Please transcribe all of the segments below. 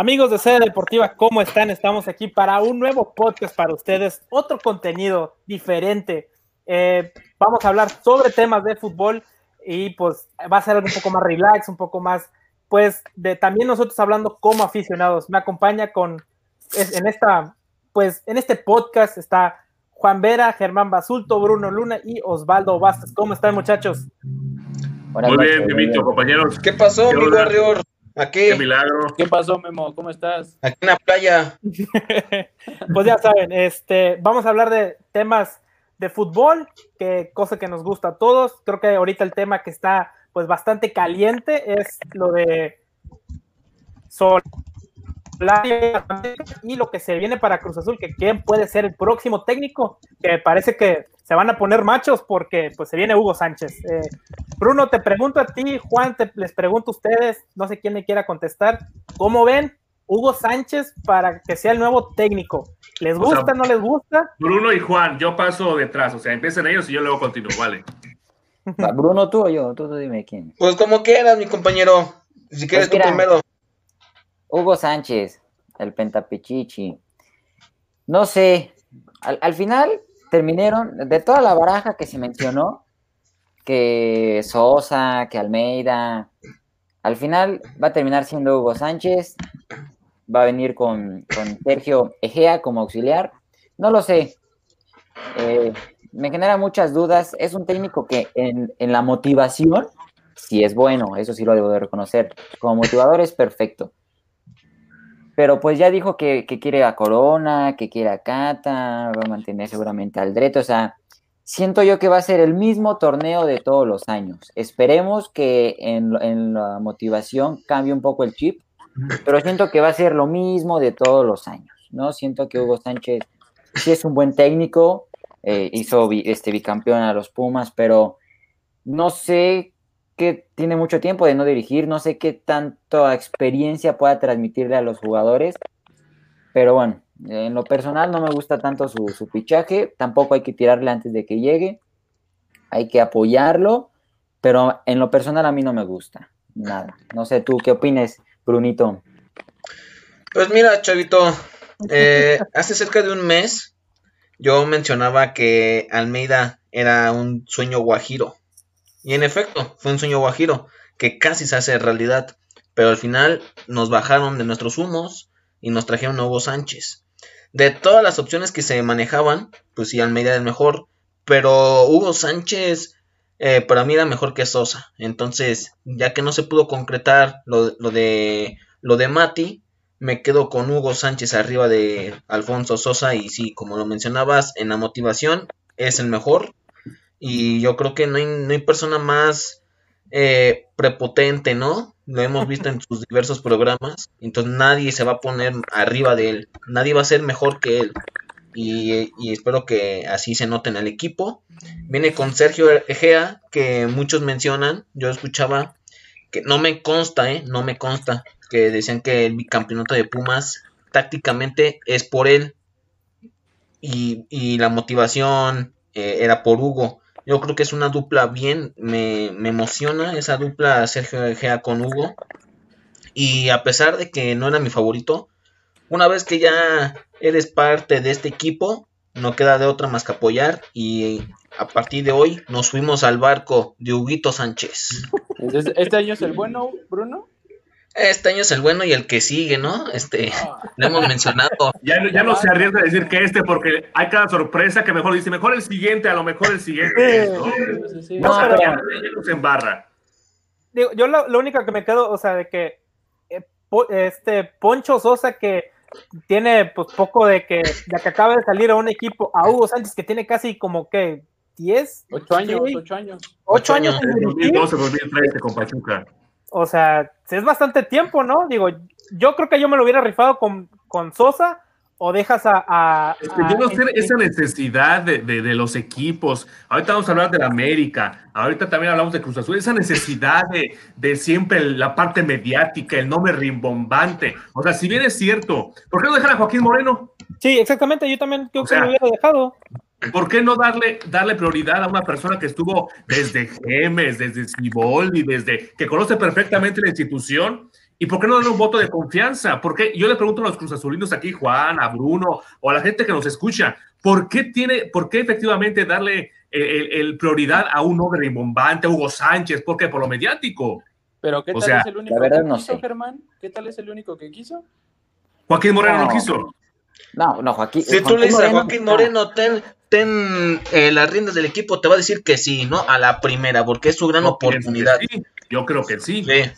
Amigos de Sede Deportiva, ¿cómo están? Estamos aquí para un nuevo podcast para ustedes, otro contenido diferente. Eh, vamos a hablar sobre temas de fútbol y pues va a ser algo un poco más relax, un poco más, pues, de también nosotros hablando como aficionados. Me acompaña con, en esta, pues, en este podcast está Juan Vera, Germán Basulto, Bruno Luna y Osvaldo Bastos. ¿Cómo están, muchachos? Muy bien, Dimito, compañeros. ¿Qué pasó, mi warrior? Aquí. Qué milagro. ¿Qué pasó, Memo? ¿Cómo estás? Aquí en la playa. pues ya saben, este, vamos a hablar de temas de fútbol, que cosa que nos gusta a todos. Creo que ahorita el tema que está pues bastante caliente es lo de Sol y lo que se viene para Cruz Azul, que quién puede ser el próximo técnico, que parece que se van a poner machos porque pues se viene Hugo Sánchez. Eh, Bruno, te pregunto a ti, Juan, te, les pregunto a ustedes, no sé quién me quiera contestar, ¿cómo ven Hugo Sánchez para que sea el nuevo técnico? ¿Les gusta, no les gusta? Bruno y Juan, yo paso detrás, o sea, empiecen ellos y yo luego continúo, vale. Bruno, tú o yo, tú, dime quién. Pues como quieras, mi compañero. Si quieres pues tú primero. Hugo Sánchez, el Pentapichichi. No sé, al, final terminaron, de toda la baraja que se mencionó, que Sosa, que Almeida, al final va a terminar siendo Hugo Sánchez, va a venir con, Sergio Egea como auxiliar, no lo sé. Eh, me genera muchas dudas. Es un técnico que en, en, la motivación, si es bueno, eso sí lo debo de reconocer. Como motivador es perfecto pero pues ya dijo que, quiere a Corona, que quiere a Cata, va a mantener seguramente al Dreto, o sea, siento yo que va a ser el mismo torneo de todos los años. Esperemos que en, la motivación cambie un poco el chip, pero siento que va a ser lo mismo de todos los años, ¿no? Siento que Hugo Sánchez sí es un buen técnico, eh, hizo este bicampeón a los Pumas, pero no sé que tiene mucho tiempo de no dirigir, no sé qué tanta experiencia pueda transmitirle a los jugadores, pero bueno, en lo personal no me gusta tanto su, su fichaje, tampoco hay que tirarle antes de que llegue, hay que apoyarlo, pero en lo personal a mí no me gusta, nada. No sé tú, ¿qué opines, Brunito? Pues mira, Chavito, eh, hace cerca de un mes yo mencionaba que Almeida era un sueño guajiro y en efecto, fue un sueño guajiro que casi se hace realidad, pero al final nos bajaron de nuestros humos y nos trajeron a Hugo Sánchez. De todas las opciones que se manejaban, pues sí, Almeida es mejor, pero Hugo Sánchez eh, para mí era mejor que Sosa. Entonces, ya que no se pudo concretar lo, lo, de lo de Mati, me quedo con Hugo Sánchez arriba de Alfonso Sosa y sí, como lo mencionabas, en la motivación es el mejor y yo creo que no hay, no hay persona más eh, prepotente, ¿no? Lo hemos visto en sus diversos programas. Entonces nadie se va a poner arriba de él. Nadie va a ser mejor que él. Y, y, espero que así se note en el equipo. Viene con Sergio Egea, que muchos mencionan. Yo escuchaba que no me consta, ¿eh? No me consta. Que decían que el bicampeonato de Pumas tácticamente es por él. Y, y la motivación eh, era por Hugo. Yo creo que es una dupla bien, me, emociona esa dupla Sergio Egea con Hugo. Y a pesar de que no era mi favorito, una vez que ya eres parte de este equipo, no queda de otra más que apoyar. Y a partir de hoy nos fuimos al barco de Huguito Sánchez. ¿Este año es el bueno, Bruno? Este año es el bueno y el que sigue, ¿no? Este, lo hemos mencionado. Ya, ya no se arriesga a decir que este, porque hay cada sorpresa que mejor dice, mejor el siguiente, a lo mejor el siguiente. ¿no? no, pero ya, nos embarra. Digo, yo lo, único que me quedo, o sea, de que eh, este Poncho Sosa que tiene pues poco de que, de que acaba de salir a un equipo, a Hugo Sánchez que tiene casi como que 10, 8 años, 8 años. 8 años. 2012, 2013 con Pachuca. O sea, es bastante tiempo, ¿no? Digo, yo creo que yo me lo hubiera rifado con, con Sosa o dejas a... yo no sé esa necesidad de, de, los equipos. Ahorita vamos a hablar de la América, ahorita también hablamos de Cruz Azul, esa necesidad de, de siempre la parte mediática, el nombre rimbombante. O sea, si bien es cierto, ¿por qué no dejar a Joaquín Moreno? Sí, exactamente, yo también creo que lo hubiera dejado. ¿Por qué no darle, darle prioridad a una persona que estuvo desde Gemes, desde y desde que conoce perfectamente la institución ¿Y por qué no dan un voto de confianza? Porque yo le pregunto a los cruzazulinos aquí, Juan, a Bruno, o a la gente que nos escucha, ¿por qué tiene, por qué efectivamente darle el, el prioridad a un hombre rimbombante, a Hugo Sánchez? ¿Por qué? Por lo mediático. Pero ¿qué O tal sea, es el único que no quiso, sé. Germán? ¿Qué tal es el único que quiso? Joaquín Moreno no, No. quiso. No, no, Joaquín. Si tú le dices a Joaquín Moreno, ten, ten eh, las riendas del equipo, te va a decir que sí, ¿no? A la primera, porque es su gran Yo oportunidad. sí. Yo creo que sí. Sí.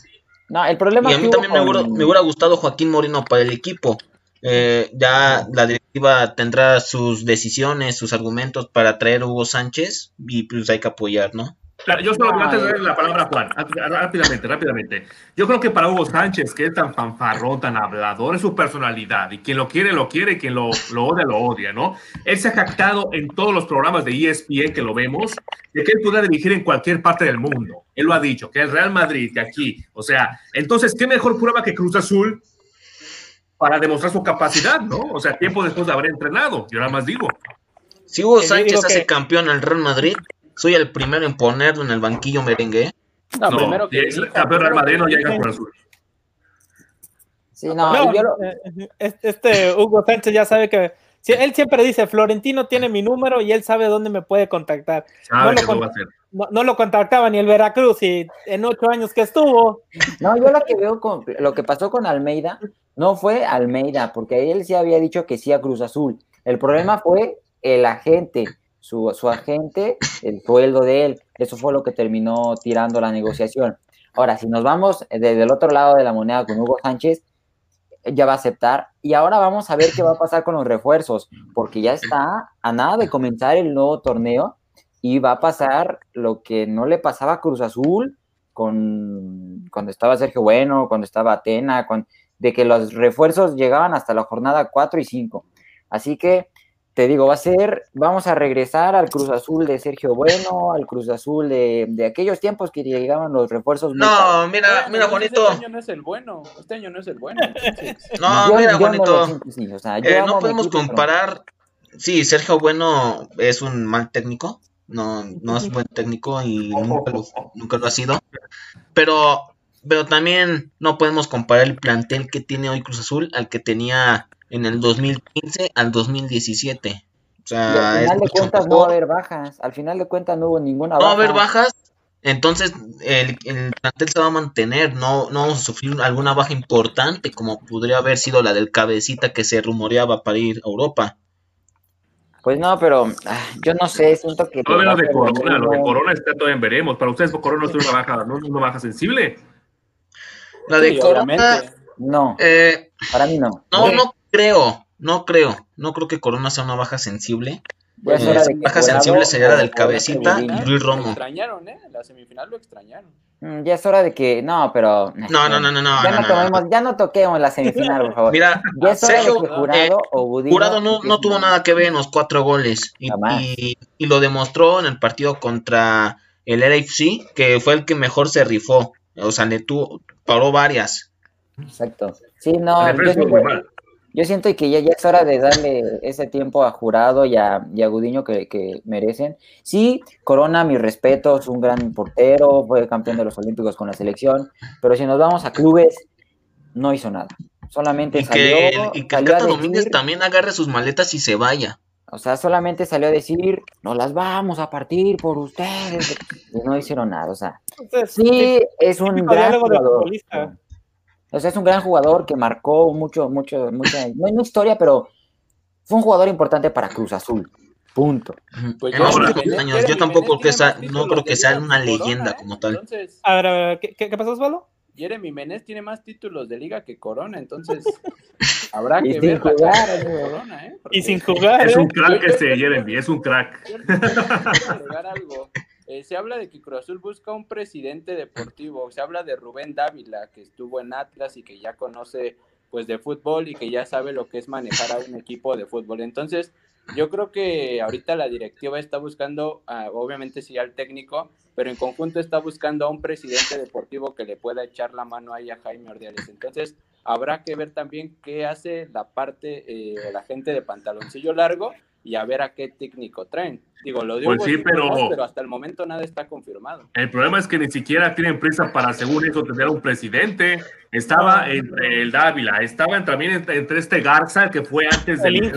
No, el problema Y a mí también me hubiera, me hubiera gustado Joaquín Moreno para el equipo. Eh, ya la directiva tendrá sus decisiones, sus argumentos para traer a Hugo Sánchez y pues hay que apoyar, ¿no? Yo solo No, antes de darle la palabra a Juan, rápidamente, rápidamente. Yo creo que para Hugo Sánchez, que es tan fanfarrón, tan hablador, es su personalidad. Y quien lo quiere, lo quiere, y quien lo, lo odia, lo odia, ¿no? Él se ha jactado en todos los programas de ESPN que lo vemos, de que él pueda dirigir en cualquier parte del mundo. Él lo ha dicho, que el Real Madrid, que aquí. O sea, entonces, ¿qué mejor prueba que Cruz Azul para demostrar su capacidad, ¿no? O sea, tiempo después de haber entrenado. Yo nada más digo. Si Hugo Sánchez hace que- campeón al Real Madrid, soy el primero en ponerlo en el banquillo merengue. ¿eh? No, No, primero si que es campeón Real Madrid, no llega. Cruz Azul. Sí, no, yo lo- eh, este- este Hugo Sánchez ya sabe que sí, él siempre dice, Florentino tiene mi número y él sabe dónde me puede contactar. Sabe No que lo lo con- va a hacer. No, no lo contactaba ni el Veracruz y en ocho años que estuvo, No, yo lo que veo con lo que pasó con Almeida no fue Almeida, porque él sí había dicho que sí a Cruz Azul. El problema fue el agente, su, su agente, el sueldo de él. Eso fue lo que terminó tirando la negociación. Ahora, si nos vamos desde el otro lado de la moneda con Hugo Sánchez, ya va a aceptar. Y ahora vamos a ver qué va a pasar con los refuerzos, porque ya está a nada de comenzar el nuevo torneo y va a pasar lo que no le pasaba a Cruz Azul con cuando estaba Sergio Bueno, cuando estaba Atena, de que los refuerzos llegaban hasta la jornada 4 y 5. Así que te digo, va a ser, vamos a regresar al Cruz Azul de Sergio Bueno, al Cruz Azul de, de aquellos tiempos que llegaban los refuerzos. No, mira, mira, entonces Juanito. Este año no es el bueno. Este año no es el bueno. entonces. No, Yo- mira, yo no lo Juanito. o sea, Eh, no podemos equipo, pero- comparar. Sí, Sergio Bueno es un mal técnico. No, no es buen técnico y nunca lo, nunca lo ha sido. Pero, pero también no podemos comparar el plantel que tiene hoy Cruz Azul al que tenía en el 2015 al 2017. O Y al sea, es final de cuentas no va a haber bajas. Al final de cuentas no hubo ninguna No baja. va a haber bajas. Entonces, el, el plantel se va a mantener. No, no vamos a sufrir alguna baja importante, como podría haber sido la del cabecita que se rumoreaba para ir a Europa. Pues no, pero ah, yo no sé, siento que... Todavía va lo de Corona, lo de. Corona está todavía en veremos. Para ustedes, Corona no es una baja, no es una baja sensible. La de Sí, Corona. No, eh, para mí no. no, no creo, no creo. No creo que Corona sea una baja sensible. Ya es Eh, baja sensible sería la del cabecita y Luis Lo Romo. extrañaron, ¿eh? La semifinal lo extrañaron. Mm, Ya es hora de que... No, pero... No, no, no, no, no, Ya no, no, no, tomemos- ya no toquemos la semifinal, por favor. Mira, ya es hora Sergio, de que Jurado o Gudiño... Jurado no, no tuvo nada que ver en los cuatro goles y, Jamás. y- y lo demostró en el partido contra el LFC, que fue el que mejor se rifó. O sea, le tuvo, paró varias. Exacto. Sí, no, El yo yo siento que ya, ya es hora de darle ese tiempo a Jurado y a, y a Gudiño que, que merecen. Sí, Corona, mi respeto, es un gran portero, fue campeón de los Olímpicos con la selección, pero si nos vamos a clubes, no hizo nada. Solamente Y salió, que, y que salió Cata Domínguez también agarre sus maletas y se vaya. o sea, solamente salió a decir, nos las vamos a partir por ustedes, y no hicieron nada, o sea, entonces, sí, es un gran jugador. O sea, es un gran jugador que marcó mucho, mucho, mucha, no hay historia, pero fue un jugador importante para Cruz Azul. Punto. Pues años, yo tampoco Menez que sea, no creo que sea una leyenda ¿eh? como tal. Entonces, A ver, a ver, ¿qué, qué, pasó, Osvaldo? Jeremy Menez tiene más títulos de liga que Corona, entonces habrá Y que sin ver jugar, amigo. Corona, ¿eh? Porque- Y sin jugar, Es ¿eh? un crack este Jeremy, es un crack. Eh, se habla de que Cruz Azul busca un presidente deportivo. Se habla de Rubén Dávila, que estuvo en Atlas y que ya conoce pues de fútbol y que ya sabe lo que es manejar a un equipo de fútbol. Entonces, yo creo que ahorita la directiva está buscando, ah, obviamente sí al técnico, pero en conjunto está buscando a un presidente deportivo que le pueda echar la mano ahí a Jaime Ordiales. Entonces, habrá que ver también qué hace la parte, eh, la gente de pantaloncillo largo y a ver a qué técnico traen. Digo, lo digo, pues sí, pero... pero hasta el momento nada está confirmado. El problema es que ni siquiera tienen prisa para, según eso, tener un presidente. Estaba entre el Dávila, estaba también entre, este Garza, que fue antes del...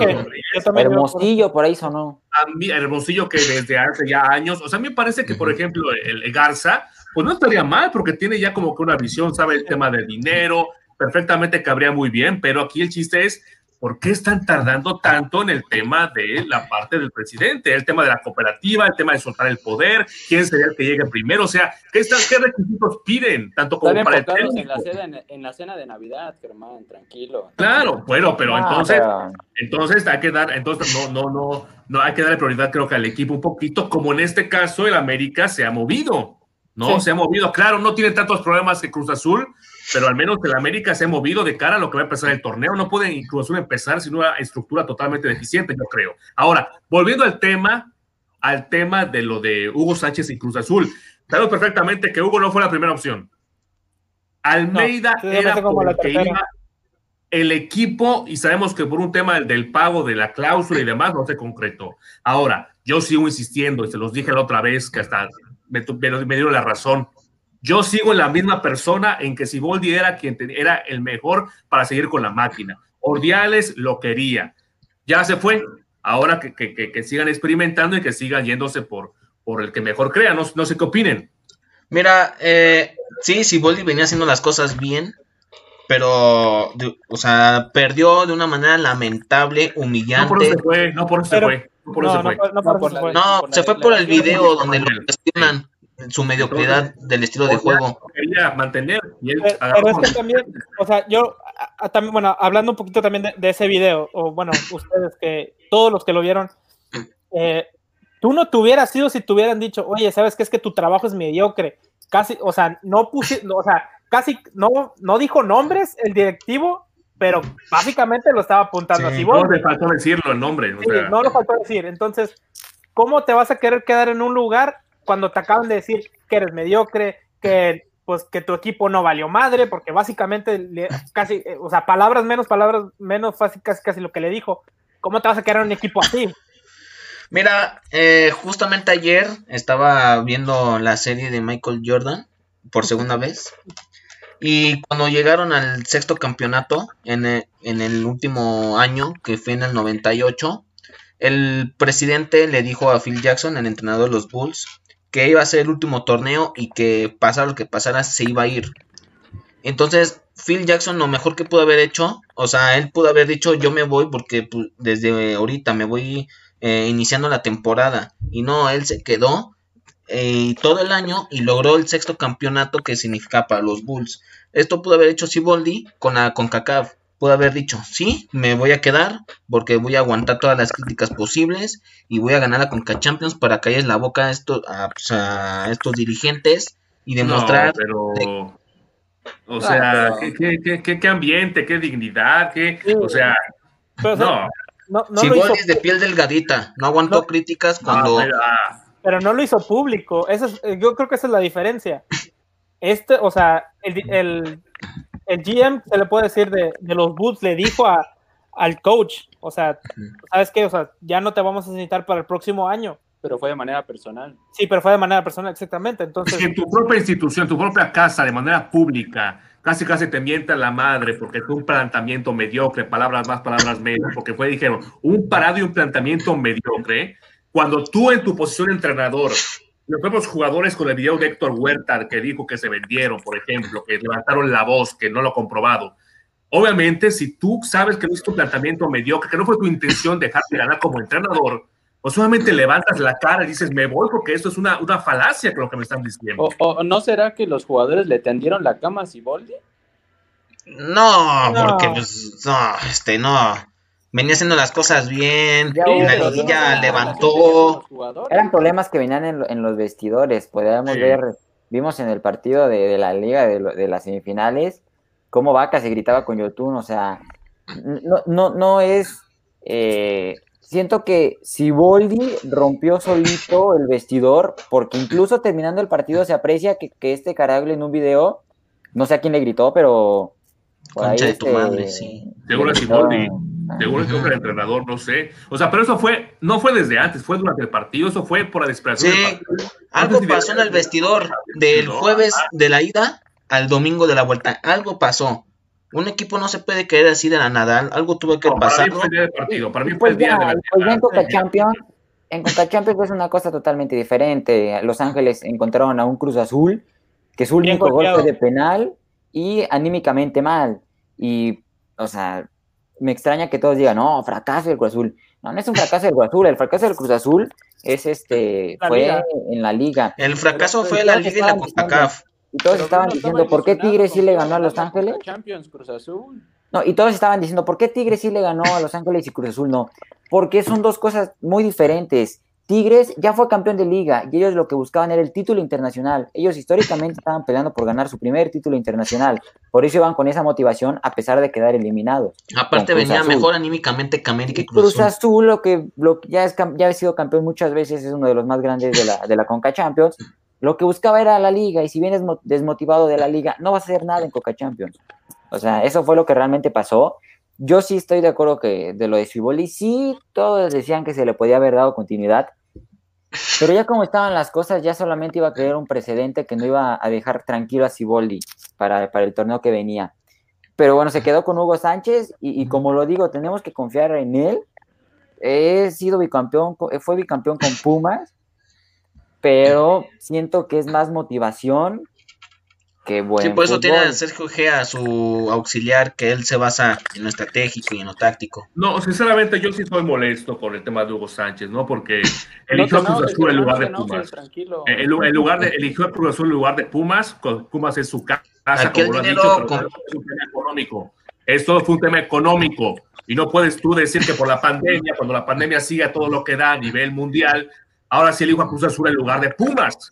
Hermosillo, por ahí sonó. A mí, Hermosillo, que desde hace ya años, o sea, a mí me parece que, por ejemplo, el Garza, pues no estaría mal, porque tiene ya como que una visión, sabe el tema del dinero, perfectamente cabría muy bien, pero aquí el chiste es ¿por qué están tardando tanto en el tema de la parte del presidente? El tema de la cooperativa, el tema de soltar el poder, quién sería el que llegue primero, o sea, ¿qué, qué requisitos piden? Tanto como para el en la, cena, en, la cena de Navidad, Germán, tranquilo. Claro, bueno, pero entonces, entonces hay que dar, entonces no, no, no, no hay que darle prioridad creo que al equipo un poquito, como en este caso el América se ha movido. ¿no? Se ha movido, claro, no tiene tantos problemas que Cruz Azul, pero al menos el América se ha movido de cara a lo que va a empezar el torneo. No puede Cruz Azul empezar sin una estructura totalmente deficiente, yo creo. Ahora, volviendo al tema, al tema de lo de Hugo Sánchez y Cruz Azul, sabemos perfectamente que Hugo no fue la primera opción. Almeida era porque iba el equipo y sabemos que por un tema del, pago de la cláusula y demás no se concretó. Ahora, yo sigo insistiendo y se los dije la otra vez que hasta me, me, dieron la razón. Yo sigo en la misma persona en que Siboldi era quien era el mejor para seguir con la máquina. Ordiales lo quería. Ya se fue. Ahora que, que, sigan experimentando y que sigan yéndose por, por el que mejor crea. No, no sé qué opinen. Mira, eh, sí, Siboldi venía haciendo las cosas bien, pero, o sea, perdió de una manera lamentable, humillante. No por eso se fue, no por eso se fue. No, se fue por el video donde lo cuestionan su mediocridad del estilo de juego. Quería mantener pero, es que también, o sea, yo también, bueno, hablando un poquito también de, ese video, o bueno, ustedes que todos los que lo vieron, eh, tú no te hubieras sido si te hubieran dicho, oye, ¿sabes qué? Es que tu trabajo es mediocre. Casi, o sea, no puse, o sea, casi no, no dijo nombres el directivo, pero básicamente lo estaba apuntando así. No le faltó decirlo el nombre. No lo faltó decir. Entonces, ¿cómo te vas a querer quedar en un lugar cuando te acaban de decir que eres mediocre, que pues que tu equipo no valió madre, porque básicamente casi, eh, o sea, palabras menos, palabras menos, casi, casi, casi lo que le dijo. ¿Cómo te vas a quedar en un equipo así? Mira, eh, justamente ayer estaba viendo la serie de Michael Jordan por segunda vez y cuando llegaron al sexto campeonato en el, en el último año, que fue en el 98, el presidente le dijo a Phil Jackson, el entrenador de los Bulls, que iba a ser el último torneo y que pasara lo que pasara se iba a ir. Entonces, Phil Jackson lo mejor que pudo haber hecho, o sea, él pudo haber dicho yo me voy porque pues, desde ahorita me voy eh, iniciando la temporada. Y no, él se quedó eh, todo el año y logró el sexto campeonato que significa para los Bulls. Esto pudo haber hecho Siboldi con la CONCACAF. Pudo haber dicho, sí, me voy a quedar porque voy a aguantar todas las críticas posibles y voy a ganar la Conca Champions para calles la boca a estos, pues, a, estos dirigentes y demostrar... pero... O sea, ¿qué, ambiente, qué dignidad, qué... O sea, no. No, es de piel delgadita, no aguantó críticas cuando... Ah, pero no lo hizo público. Eso eh, yo creo que esa es la diferencia. Este, o sea, el, el, el GM se le puede decir de, de los Bulls, le dijo a, al coach, o sea, ¿sabes qué? O sea, ya no te vamos a necesitar para el próximo año. Pero fue de manera personal. Sí, pero fue de manera personal, exactamente. Entonces, en tu propia institución, tu propia casa, de manera pública, casi casi te mienta la madre porque fue un planteamiento mediocre, palabras más, palabras menos, porque fue, dijeron, un parado y un planteamiento mediocre cuando tú en tu posición de entrenador, los propios jugadores con el video de Héctor Huerta que dijo que se vendieron, por ejemplo, que levantaron la voz, que no lo ha comprobado. Obviamente, si tú sabes que no es tu planteamiento mediocre, que no fue tu intención dejarte ganar como entrenador, pues solamente levantas la cara y dices, me voy porque esto es una, una falacia que lo que me están diciendo. ¿O, no será que los jugadores le tendieron la cama a Siboldi? No, no, porque pues, no, este, no venía haciendo las cosas bien, en la liguilla levantó. Eran problemas que venían en, los vestidores, podíamos ver, vimos en el partido de, la liga de, las semifinales, cómo Vaca se gritaba con Yotun, o sea, no, no, no es... Eh, siento que Siboldi rompió solito el vestidor, porque incluso terminando el partido se aprecia que, este carajo en un video, no sé a quién le gritó, pero... Por Concha de tu este, madre, sí. Seguro Siboldi Seguro que el entrenador, no sé. O sea, pero eso fue, no fue desde antes, fue durante el partido, eso fue por la desesperación. Sí, algo pasó en el vestidor del jueves de la ida al domingo de la vuelta. Algo pasó. Un equipo no se puede querer así de la nada, algo tuvo que pasar. Para mí fue el día del partido, para mí fue el día de la pues en Coca Champions, en Coca Champions es una cosa totalmente diferente. Los Ángeles encontraron a un Cruz Azul, que su único golpe de penal y anímicamente mal. Y, o sea, me extraña que todos digan, no, fracaso del Cruz Azul. No, no es un fracaso del Cruz Azul, el fracaso del Cruz Azul es este, fue en la liga. El fracaso fue la liga y la CONCACAF. Y todos estaban diciendo, ¿por qué Tigres sí le ganó a Los Ángeles? Champions, Cruz Azul. No, y todos estaban diciendo, ¿por qué Tigres sí le ganó a Los Ángeles y Cruz Azul no? Porque son dos cosas muy diferentes. Tigres ya fue campeón de liga y ellos lo que buscaban era el título internacional. Ellos históricamente estaban peleando por ganar su primer título internacional. Por eso iban con esa motivación a pesar de quedar eliminados. Aparte venía mejor anímicamente que América y Cruz, Cruz Azul. lo que, lo ya, es, ya ha sido campeón muchas veces, es uno de los más grandes de la, de la Conca Champions. Lo que buscaba era la liga y si vienes desmotivado de la liga, no vas a hacer nada en Coca Champions. O sea, eso fue lo que realmente pasó. Yo sí estoy de acuerdo que de lo de Ciboli, sí, todos decían que se le podía haber dado continuidad, pero ya como estaban las cosas, ya solamente iba a crear un precedente que no iba a dejar tranquilo a Ciboldi para, para el torneo que venía. Pero bueno, se quedó con Hugo Sánchez y, como lo digo, tenemos que confiar en él. He sido bicampeón, fue bicampeón con Pumas, pero siento que es más motivación Qué bueno. Sí, por eso tiene a Sergio G su auxiliar, que él se basa en lo estratégico y en lo táctico. No, sinceramente yo sí estoy molesto con el tema de Hugo Sánchez, ¿no? Porque eligió a Cruz Azul en lugar de Pumas. En, lugar de, eligió a Cruz Azul en lugar de Pumas, Pumas es su casa, como lo dicho, pero es un tema económico. Esto fue un tema económico. Y no puedes tú decir que por la pandemia, cuando la pandemia siga todo lo que da a nivel mundial, ahora sí elijo a Cruz Azul en lugar de Pumas.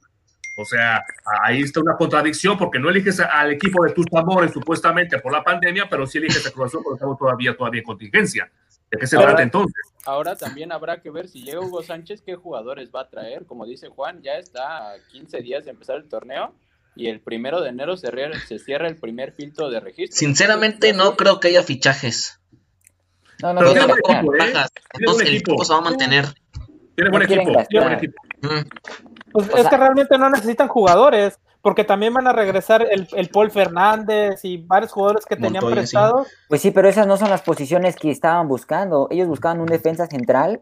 O sea, ahí está una contradicción porque no eliges al equipo de tus amores supuestamente por la pandemia, pero sí eliges a Cruz Azul porque estamos todavía, todavía en contingencia. ¿De qué se trata entonces? Ahora también habrá que ver si llega Hugo Sánchez, qué jugadores va a traer. Como dice Juan, ya está a 15 días de empezar el torneo y el primero de enero se, se cierra el primer filtro de registro. Sinceramente, no creo que haya fichajes. No, no, no. Tiene equipo, ¿eh? Entonces, el equipo se va a mantener. Tiene buen equipo, tiene buen equipo. Pues es que realmente no necesitan jugadores, porque también van a regresar el, el Paul Fernández y varios jugadores que tenían prestados. Pues sí, pero esas no son las posiciones que estaban buscando. Ellos buscaban un defensa central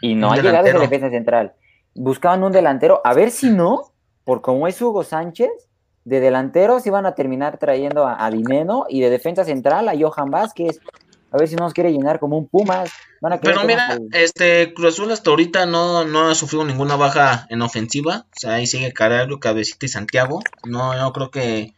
y no ha llegado ese defensa central. Buscaban un delantero, a ver si no, por como es Hugo Sánchez, de delanteros iban a terminar trayendo a, a Dineno y de defensa central a Johan Vázquez a ver si nos quiere llenar como un Pumas. Pero mira, este Cruz Azul hasta ahorita no, no ha sufrido ninguna baja en ofensiva. O sea, ahí sigue Caraglio, Cabecita y Santiago. No, no creo que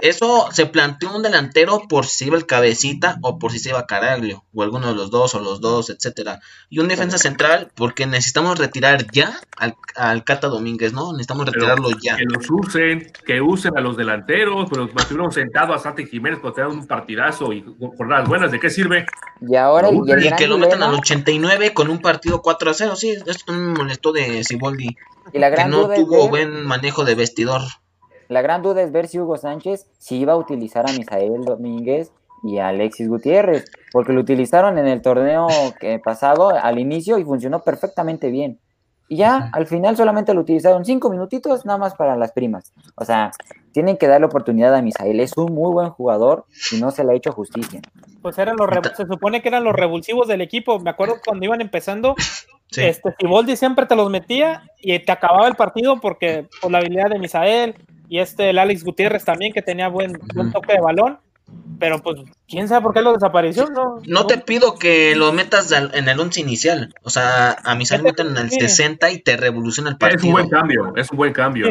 eso se planteó un delantero por si se iba el cabecita o por si se iba Caraglio, o alguno de los dos, o los dos, etcétera. Y un defensa central, porque necesitamos retirar ya al, Cata Domínguez, ¿no? Necesitamos retirarlo ya. Que los usen, que usen a los delanteros, pero mantuvieron sentado a Santi Jiménez por tener un partidazo y las buenas, ¿de qué sirve? Y ahora y, que lo metan al 89 con un partido 4 a 0, sí, esto me molestó de Siboldi. Y la gran que no tuvo buen manejo de vestidor. La gran duda es ver si Hugo Sánchez si iba a utilizar a Misael Domínguez y a Alexis Gutiérrez, porque lo utilizaron en el torneo que pasado al inicio y funcionó perfectamente bien. Y ya al final solamente lo utilizaron cinco minutitos nada más para las primas. O sea, tienen que darle oportunidad a Misael. Es un muy buen jugador y no se le ha hecho justicia. Pues eran los se supone que eran los revulsivos del equipo. Me acuerdo cuando iban empezando, este Siboldi siempre te los metía y te acababa el partido porque por la habilidad de Misael, y este el Alex Gutiérrez también que tenía buen, toque de balón, pero pues quién sabe por qué lo desapareció, ¿no? No te pido que lo metas en el once inicial, o sea, a mí se meten en el 60 y te revoluciona el partido. Es un buen cambio, es un buen cambio.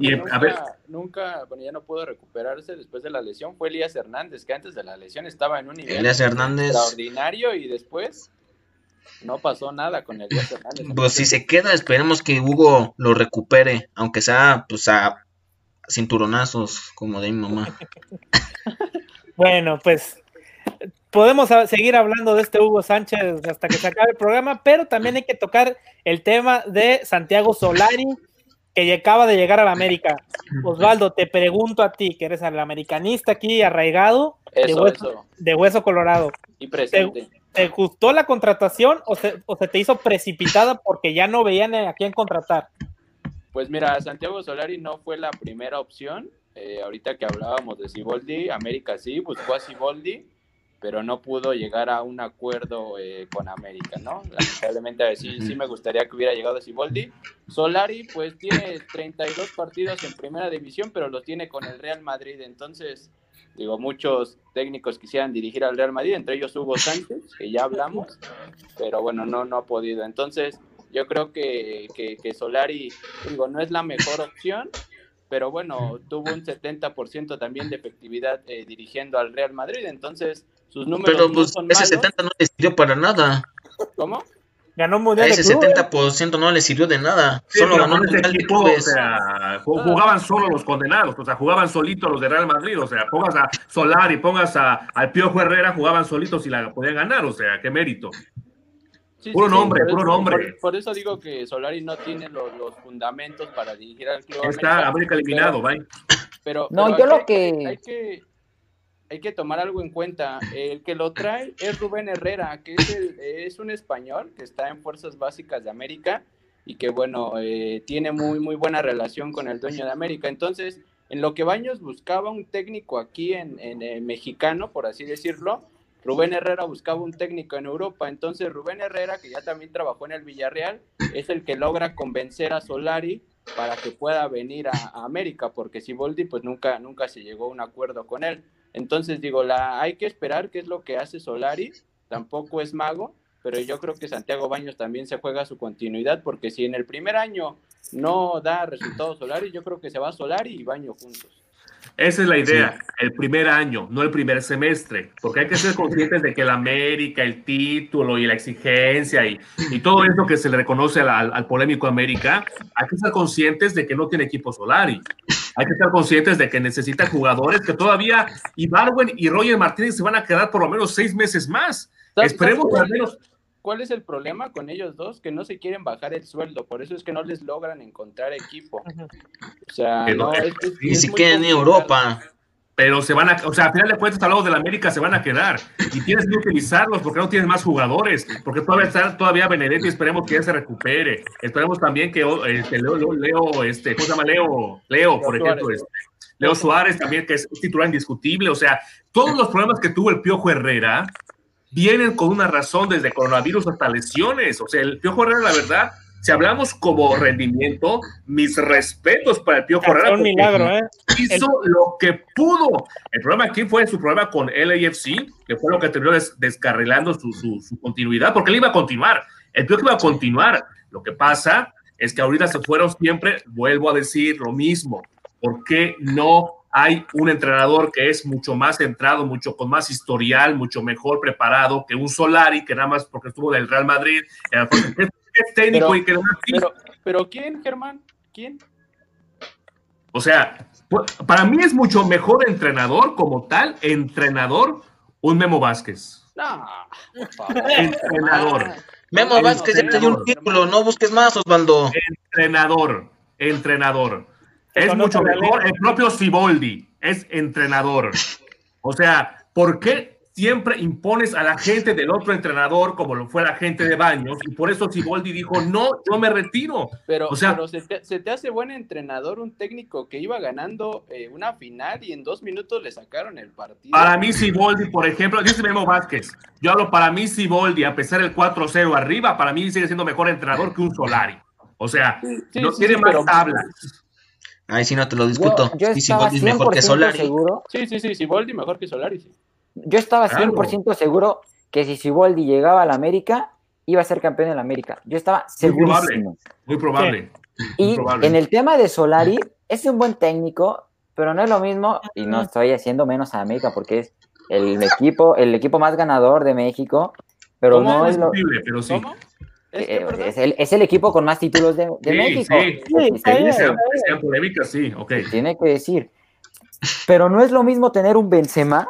Y a ver, nunca, bueno, ya no pudo recuperarse después de la lesión, fue Elías Hernández, que antes de la lesión estaba en un nivel extraordinario y después no pasó nada con el Pues si se queda, esperemos que Hugo lo recupere, aunque sea pues a cinturonazos, como de mi mamá. bueno, pues podemos seguir hablando de este Hugo Sánchez hasta que se acabe el programa, pero también hay que tocar el tema de Santiago Solari, que acaba de llegar a la América. Osvaldo, te pregunto a ti, que eres el americanista aquí arraigado, de, Eso, hueso, eso. de hueso colorado. Y presente. ¿Te gustó la contratación o se, o se te hizo precipitada porque ya no veían a quién contratar? Pues mira, Santiago Solari no fue la primera opción. Eh, ahorita que hablábamos de Siboldi, América sí buscó a Siboldi, pero no pudo llegar a un acuerdo eh, con América, ¿no? Lamentablemente sí, sí me gustaría que hubiera llegado a Siboldi. Solari pues tiene 32 partidos en primera división, pero los tiene con el Real Madrid, entonces digo, muchos técnicos quisieran dirigir al Real Madrid, entre ellos Hugo Sánchez, que ya hablamos, pero bueno, no, no ha podido. Entonces, yo creo que, que, que Solari, digo, no es la mejor opción, pero bueno, tuvo un 70% también de efectividad eh, dirigiendo al Real Madrid, entonces sus números Pero no pues son ese malos. 70 no le sirvió para nada. ¿Cómo? Ganó un A mundial de ese clubes. 70% no le sirvió de nada. Sí, Solo ganó ese Mundial de equipo, o Clubes. sea, ju- jugaban solo los condenados, o sea, jugaban solitos los de Real Madrid, o sea, pongas a Solari, pongas a, al Piojo Herrera, jugaban solitos y la podían ganar, o sea, qué mérito. Sí, Puro nombre, puro eso- nombre. Por, por eso digo que Solari no tiene los, los fundamentos para dirigir al club. Está América eliminado, bye. Pero, No, pero yo hay lo Hay que, hay que tomar algo en cuenta. El que lo trae es Rubén Herrera, que es, el- un español que está en Fuerzas Básicas de América y que, bueno, eh, tiene muy, muy buena relación con el dueño de América. Entonces, en lo que Baños buscaba un técnico aquí en, eh, mexicano, por así decirlo, Rubén Herrera buscaba un técnico en Europa. Entonces, Rubén Herrera, que ya también trabajó en el Villarreal, es el que logra convencer a Solari para que pueda venir a, a América, porque Siboldi pues nunca, nunca se llegó a un acuerdo con él. Entonces digo, la, hay que esperar qué es lo que hace Solari, tampoco es mago, pero yo creo que Santiago Baños también se juega su continuidad, porque si en el primer año no da resultados Solari, yo creo que se va Solari y Baño juntos. Esa es la idea, el primer año, no el primer semestre, porque hay que ser conscientes de que el América, el título y la exigencia y, y todo eso que se le reconoce al, al- al polémico América, hay que ser conscientes de que no tiene equipo Solari. Hay que estar conscientes de que necesita jugadores que todavía Ibarwen y Roger Martínez se van a quedar por lo menos seis meses más. ¿Sabes- Esperemos al menos. ¿Cuál es el problema con ellos dos? Que no se quieren bajar el sueldo, por eso es que no les logran encontrar equipo. O sea, no, es- es- Ni siquiera en. Europa. Pero se van a, o sea, al final de cuentas, hablamos del América, se van a quedar. Y tienes que utilizarlos porque no tienes más jugadores. Porque todavía está todavía Benedetti, esperemos que ya se recupere. Esperemos también que este, Leo, Leo, Leo, este, ¿cómo se llama? Leo, Leo, por ejemplo. Este, Leo Suárez también, que es titular indiscutible. O sea, todos los problemas que tuvo el Piojo Herrera vienen con una razón, desde coronavirus hasta lesiones. O sea, el Piojo Herrera, la verdad, si hablamos como rendimiento, mis respetos para el Herrera. Fue un milagro, ¿eh? hizo lo que pudo. El problema aquí fue su problema con LAFC, que fue lo que terminó des- descarrilando su, su- su continuidad, porque él iba a continuar. El Piojo iba a continuar. Lo que pasa es que ahorita se fueron siempre, vuelvo a decir lo mismo. ¿Por qué no hay un entrenador que es mucho más centrado, mucho con más historial, mucho mejor preparado que un Solari, que nada más porque estuvo del Real Madrid, es técnico Pero- y que además- Pero, pero ¿quién, Germán? ¿Quién? O sea, para mí es mucho mejor entrenador como tal, entrenador, un Memo Vázquez. No, por favor. Entrenador, Memo Vázquez ya te dio un título, no busques más, Osvaldo. entrenador, entrenador. Es mucho mejor. El propio Siboldi es entrenador. O sea, ¿por qué siempre impones a la gente del otro entrenador como lo fue la gente de Baños? Y por eso Siboldi dijo, no, yo me retiro. Pero, O sea- pero se, te, se te hace buen entrenador un técnico que iba ganando eh, una final y en dos minutos le sacaron el partido. Para mí, Siboldi, por ejemplo, dice Memo Vázquez. Yo hablo para mí, Siboldi, a pesar del 4-0 arriba, para mí sigue siendo mejor entrenador que un Solari. O sea, Sí, no sí, tiene sí, más pero- tablas. Ahí sí no te lo Yo, discuto. yo Sí, estaba Siboldi es mejor que 100% Solari. seguro, Sí, sí, sí, Siboldi mejor que Solari. sí. Yo estaba Claro. 100% seguro que si Siboldi llegaba a la América, iba a ser campeón en la América. Yo estaba Muy probable. segurísimo. Muy probable. Y Muy probable. en el tema de Solari, es un buen técnico, pero no es lo mismo, y no estoy haciendo menos a América porque es el equipo, el equipo más ganador de México, pero ¿Cómo? no es lo, pero sí. ¿Cómo? ¿Es que, eh, es, el, es el equipo con más títulos de, de Sí, México. sí. Sí, Y está se bien. dice, Sean, sean polémicas, sí, ok. tiene que decir. Pero no es lo mismo tener un Benzema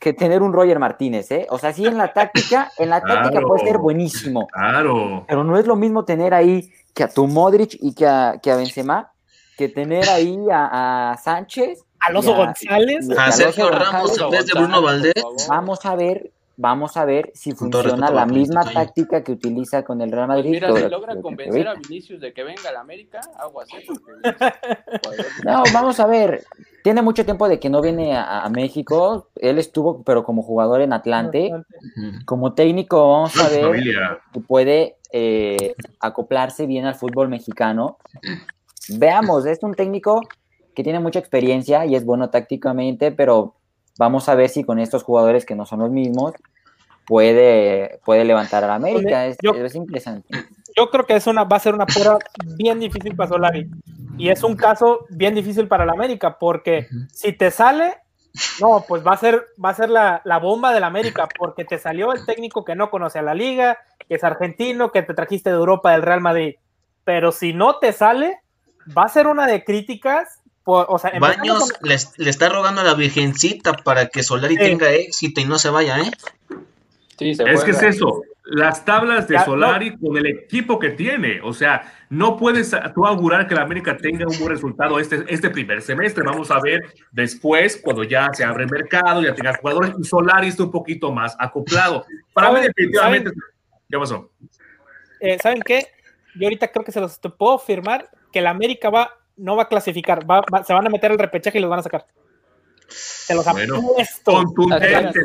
que tener un Roger Martínez, ¿eh? O sea, sí en la táctica, en la táctica Claro. puede ser buenísimo, Claro. pero no es lo mismo tener ahí que a tu Modric y que a, que a Benzema, que tener ahí a, a Sánchez. Alonso a- González. A Alonso Sergio Ramos González. en vez de Bruno Valdés. Vamos a ver, vamos a ver si funciona la a misma táctica que utiliza con el Real Pues Madrid. mira, todo si lo- logra lo que convencer a. Vinicius de que venga a la América, aguas, ¿eh? Porque- No, vamos a ver. Tiene mucho tiempo de que no viene a, a México. Él estuvo, pero como jugador en Atlante. Como técnico, vamos a ver si puede eh, acoplarse bien al fútbol mexicano. Veamos, es un técnico que tiene mucha experiencia y es bueno tácticamente, pero vamos a ver si con estos jugadores que no son los mismos puede, puede levantar a la América. Es, Yo- es interesante. Yo creo que es una, va a ser una prueba bien difícil para Solari. Y es un caso bien difícil para la América, porque si te sale, no, pues va a ser, va a ser la, la bomba de la América, porque te salió el técnico que no conoce a la liga, que es argentino, que te trajiste de Europa del Real Madrid. Pero si no te sale, va a ser una de críticas. por- o sea, Baños con- le, le está rogando a la Virgencita para que Solari Sí. tenga éxito y no se vaya, ¿eh? Sí, se Es que es eso, las tablas de Ya, Solari con el equipo que tiene, o sea, no puedes tú augurar que la América tenga un buen resultado este, este primer semestre, vamos a ver después, cuando ya se abre el mercado, ya tengas jugadores, y Solari está un poquito más acoplado. Para mí ¿Saben- definitivamente, ¿qué pasó? eh, ¿saben qué? Yo ahorita creo que se los te puedo firmar que la América va, no va a clasificar, va- va- se van a meter al repechaje y los van a sacar. Se los Bueno, apuesto. Contundentemente,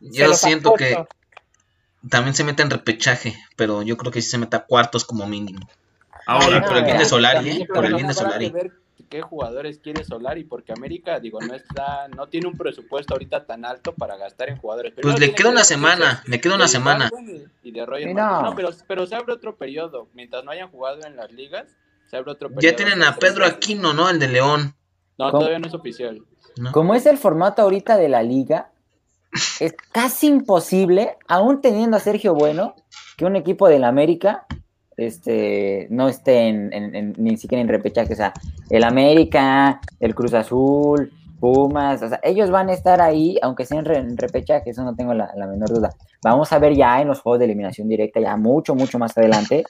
Yo siento que. También se mete en repechaje, pero yo creo que sí se mete a cuartos como mínimo. Ahora, por el bien de Solari, ¿eh? Por el bien de Solari. ver qué jugadores quiere Solari, porque América, digo, no está, no tiene un presupuesto ahorita tan alto para gastar en jugadores. Pues le queda que una semana, le queda una semana. Y de no. No, pero, pero se abre otro periodo. Mientras no hayan jugado en las ligas, se abre otro periodo. Ya tienen a Pedro. Aquino, ¿no? El de León. No, ¿Cómo? todavía no es oficial. ¿no? Como es el formato ahorita de la liga, es casi imposible, aún teniendo a Sergio Bueno, que un equipo del América este, no esté ni siquiera en repechaje. O sea, el América, el Cruz Azul, Pumas, o sea, ellos van a estar ahí, aunque sea en, re- en repechaje, eso no tengo la, la menor duda. Vamos a ver ya en los juegos de eliminación directa, ya mucho, mucho más adelante.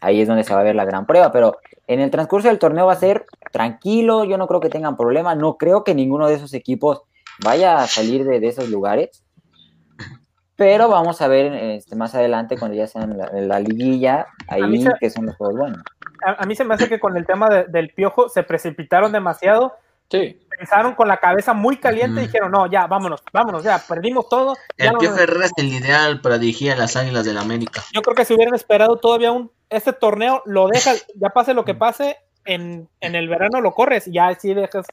Ahí es donde se va a ver la gran prueba, pero en el transcurso del torneo va a ser tranquilo, yo no creo que tengan problema, no creo que ninguno de esos equipos vaya a salir de, de esos lugares, pero vamos a ver este, más adelante cuando ya sean la, la liguilla, A mí ahí se- que son los juegos buenos. A, a mí se me hace que con el tema de- del piojo se precipitaron demasiado, Sí, pensaron con la cabeza muy caliente y dijeron, no, ya, vámonos, vámonos, ya, perdimos todo. El Piojo Herrera es el ideal para dirigir a las Águilas del América. yo creo que si hubieran esperado todavía un, este torneo, lo dejas, ya pase lo que pase, en, en el verano lo corres, y ya sí dejas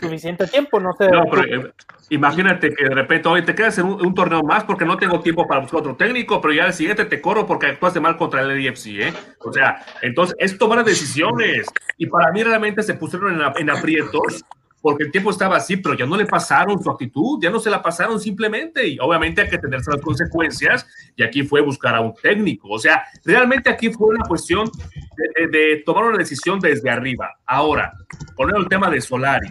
suficiente tiempo, no sé. No, pero, eh, imagínate que de repente, hoy te quedas en un, un torneo más porque no tengo tiempo para buscar otro técnico, pero ya el siguiente te corro porque actuaste mal contra el LFC, ¿eh? O sea, entonces es tomar decisiones. Y para mí realmente se pusieron en, en aprietos porque el tiempo estaba así, pero ya no le pasaron su actitud, ya no se la pasaron simplemente. Y obviamente hay que tenerse las consecuencias. Y aquí fue buscar a un técnico. O sea, realmente aquí fue una cuestión de, de- de tomar una decisión desde arriba. Ahora, poner el tema de Solari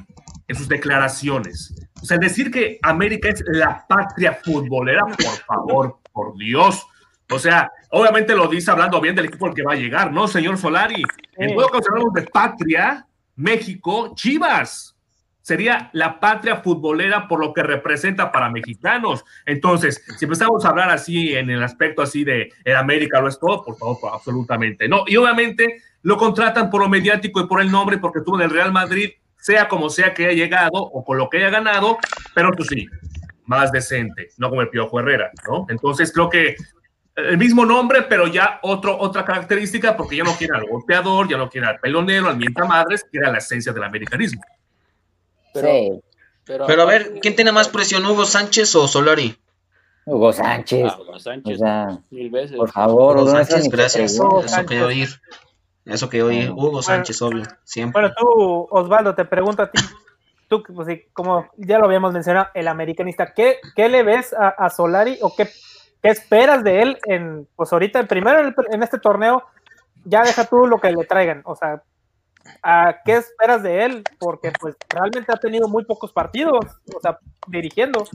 en sus declaraciones. O sea, decir que América es la patria futbolera, por favor, por Dios. O sea, obviamente lo dice hablando bien del equipo al que va a llegar, ¿no, señor Solari? En todo caso, hablamos de patria, México, Chivas. Sería la patria futbolera por lo que representa para mexicanos. Entonces, si empezamos a hablar así en el aspecto así de el América lo es todo, por favor, absolutamente no. Y obviamente lo contratan por lo mediático y por el nombre porque estuvo en el Real Madrid, sea como sea que haya llegado o con lo que haya ganado, pero tú sí, más decente, no como el Piojo Herrera, ¿no? Entonces creo que el mismo nombre, pero ya otro, otra característica, porque ya no quiere al golpeador, ya no quiere al pelonero, al mientamadres, que era la esencia del americanismo. pero, sí, pero, Pero a ver, ¿quién tiene más presión, Hugo Sánchez o Solari? Hugo Sánchez, Ah, Hugo o Sánchez, sea, mil veces. por favor, Hugo Sánchez, gracias. Eso quería oír. Eso quería oír. Hugo Sánchez, obvio. Siempre. Bueno, tú, Osvaldo, te pregunto a ti, tú, pues, como ya lo habíamos mencionado, el americanista, ¿qué, qué le ves a, a Solari o qué, qué esperas de él en, pues ahorita, primero en, el- en este torneo, ya deja tú lo que le traigan, o sea, ¿a ¿qué esperas de él? Porque pues realmente ha tenido muy pocos partidos, o sea, dirigiendo.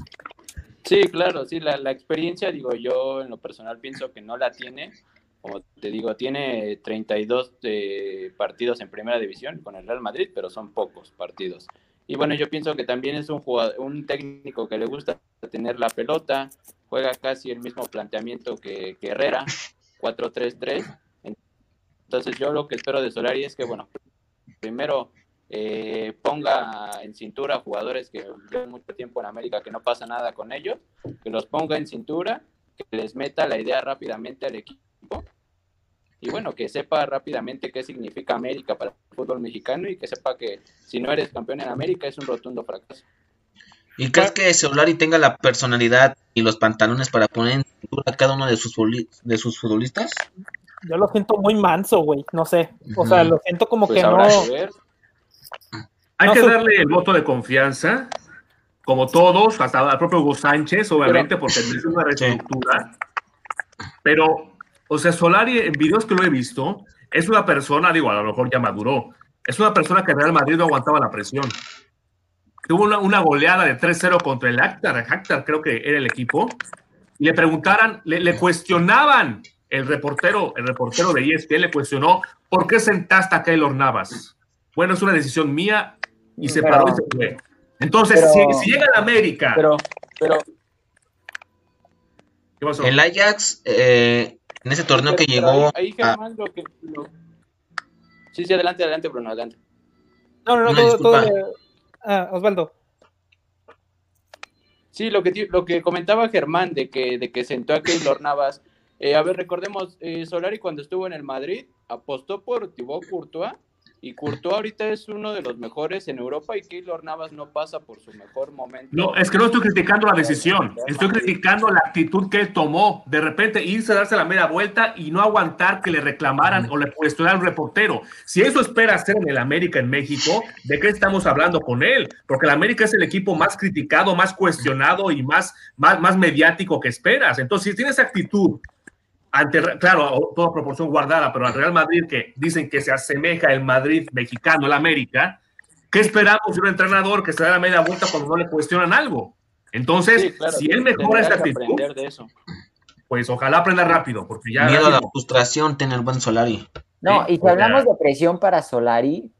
Sí, claro, sí, la, la experiencia, digo, yo en lo personal pienso que no la tiene, como te digo, tiene 32 eh, partidos en primera división con el Real Madrid, pero son pocos partidos. Y bueno, yo pienso que también es un, jugador, un técnico que le gusta tener la pelota, juega casi el mismo planteamiento que, Herrera, 4-3-3. Entonces yo lo que espero de Solari es que, bueno, primero eh, ponga en cintura jugadores que llevan mucho tiempo en América, que no pasa nada con ellos, que los ponga en cintura, que les meta la idea rápidamente al equipo y bueno, que sepa rápidamente qué significa América para el fútbol mexicano y que sepa que si no eres campeón en América es un rotundo fracaso. ¿Y crees que Solari tenga la personalidad y los pantalones para poner en cintura a cada uno de sus, de sus futbolistas? Yo lo siento muy manso, güey, no sé. O sea, lo siento como Pues que no. que ver. Hay No, que darle el voto de confianza, como todos, hasta al propio Hugo Sánchez, obviamente, porque es una reestructura. Pero, o sea, Solari, en videos que lo he visto, es una persona, digo, a lo mejor ya maduró, es una persona que en Real Madrid no aguantaba la presión. Tuvo una, una goleada de 3-0 contra el Actar, Actar creo que era el equipo, y le preguntaran, le, le cuestionaban, el reportero, el reportero de ESPN le cuestionó, ¿por qué sentaste a Keylor Navas? Bueno, es una decisión mía y se Pero- paró y se fue. Entonces, pero- si, si llega a la América, Pero, pero ¿qué pasó? El Ajax, eh, en ese torneo que pero llegó ahí, ahí a- Germán, lo que lo- Sí, sí, adelante, adelante, Bruno, adelante. No, no, no, todo, disculpa. todo Ah, Osvaldo. Sí, lo que, lo que comentaba Germán de que, de que sentó a Keylor Navas. Eh, a ver, recordemos, eh, Solari cuando estuvo en el Madrid apostó por Thibaut Courtois y Courtois ahorita es uno de los mejores en Europa y Keylor Navas no pasa por su mejor momento. No, es que no estoy criticando la decisión, estoy criticando la actitud que él tomó. De repente irse a darse la media vuelta y no aguantar que le reclamaran o le cuestionaran al reportero. Si eso espera hacer en el América en México, ¿de qué estamos hablando con él? Porque el América es el equipo más criticado, más cuestionado y más, más, más mediático que esperas. Entonces, si tiene esa actitud ante, claro, toda proporción guardada, pero al Real Madrid que dicen que se asemeja el Madrid mexicano, el América, ¿qué esperamos de un entrenador que se da la media vuelta cuando no le cuestionan algo? Entonces, Sí, claro, si él mejora que actitud, de eso. pues ojalá aprenda rápido, porque ya... miedo a la frustración tener buen Solari. No, Sí, y si hablamos de presión para Solari,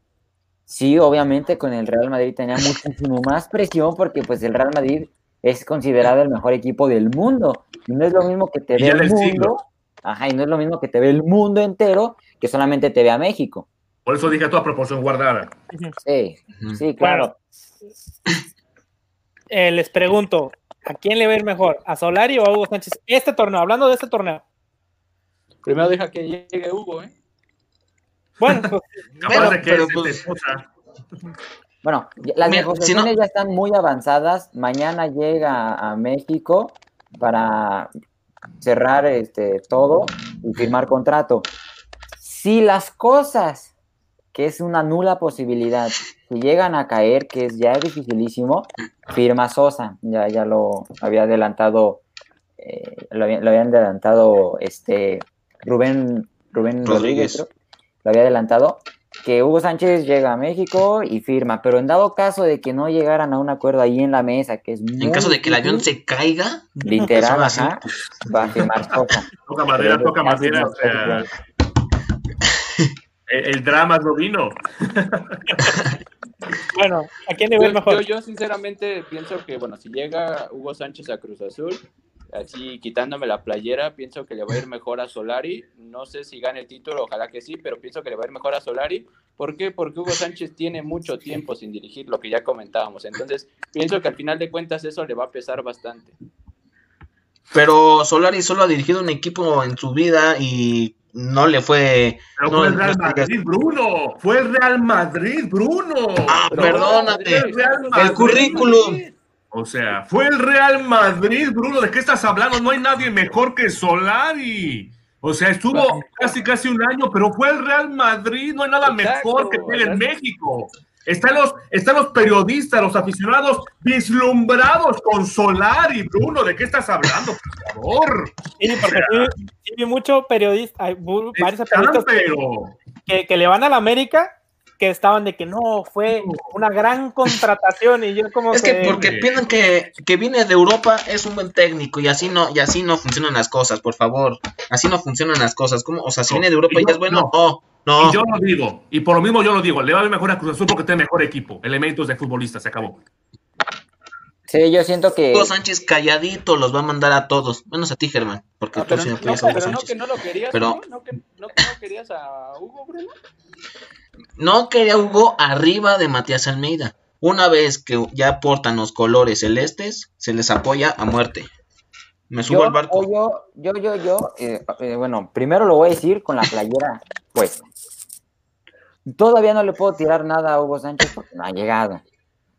sí, obviamente con el Real Madrid tenía muchísimo más presión porque pues el Real Madrid es considerado el mejor equipo del mundo. Y no es lo mismo que te el mundo, siglo. Ajá, y no es lo mismo que te ve el mundo entero que solamente te ve a México. Por eso dije toda proporción guardada. Sí, sí, claro. Eh, les pregunto, ¿a quién le va a ir mejor? ¿A Solari o a Hugo Sánchez? Este torneo, hablando de este torneo. Primero deja que llegue Hugo, ¿eh? Bueno, pues, de que pero es pues-. Bueno, las Mira, negociaciones si no- ya están muy avanzadas. Mañana llega a México para cerrar este todo y firmar contrato. Si las cosas, que es una nula posibilidad, si llegan a caer, que es ya es dificilísimo, firma Sosa. Ya, ya lo había adelantado, eh, lo, había- lo habían adelantado este Rubén, Rubén Rodríguez, lo había adelantado que Hugo Sánchez llega a México y firma, pero en dado caso de que no llegaran a un acuerdo ahí en la mesa, que es muy En caso de que el avión se caiga, literal, persona así, ajá, va a firmar Sosa. Toca madera, Pero toca madera, no o sea, el, el drama no vino. bueno, ¿a quién le Yo, mejor? yo, yo sinceramente pienso que, bueno, si llega Hugo Sánchez a Cruz Azul, así quitándome la playera, pienso que le va a ir mejor a Solari. No sé si gane el título, ojalá que sí, pero pienso que le va a ir mejor a Solari. ¿Por qué? Porque Hugo Sánchez tiene mucho tiempo sin dirigir, lo que ya comentábamos. Entonces, pienso que al final de cuentas eso le va a pesar bastante. pero Solari solo ha dirigido un equipo en su vida y no le fue. Pero no, fue el Real Madrid, Bruno. Fue el Real Madrid, Bruno. Ah. Fue el. El currículum. O sea, fue el Real Madrid, Bruno. ¿De qué estás hablando? No hay nadie mejor que Solari. O sea, estuvo casi casi un año, pero fue el Real Madrid. No hay nada Exacto, mejor que él en México. Están los, están los periodistas, los aficionados vislumbrados con Solari, Bruno. ¿De qué estás hablando, por favor? Sí, porque sí, sí vi mucho periodista, hay varios periodistas que- que le van a la América que estaban de que no, fue una gran contratación y yo como Es que porque piensan que, que viene de Europa es un buen técnico y así no y así no funcionan las cosas, por favor. Así no funcionan las cosas. ¿Cómo? O sea, si No, viene de Europa y yo- es bueno, no. no, no. Y yo lo digo, y por lo mismo yo lo digo, le va a ir mejor a Cruz Azul porque tiene mejor equipo, elementos de futbolista, se acabó. Sí, yo siento que Hugo Sánchez calladito los va a mandar a todos, menos a ti, Germán, porque Ah, tú pero, sí no, apoyas a Hugo pero no Sánchez. que no lo querías, Pero- ¿no? ¿No que, no que no querías a Hugo, Bruno? No quería Hugo arriba de Matías Almeida. Una vez que ya portan los colores celestes, se les apoya a muerte. Me subo yo, al barco. Yo, yo, yo, yo, eh, eh, bueno, primero lo voy a decir con la playera puesta. Todavía no le puedo tirar nada a Hugo Sánchez porque no ha llegado.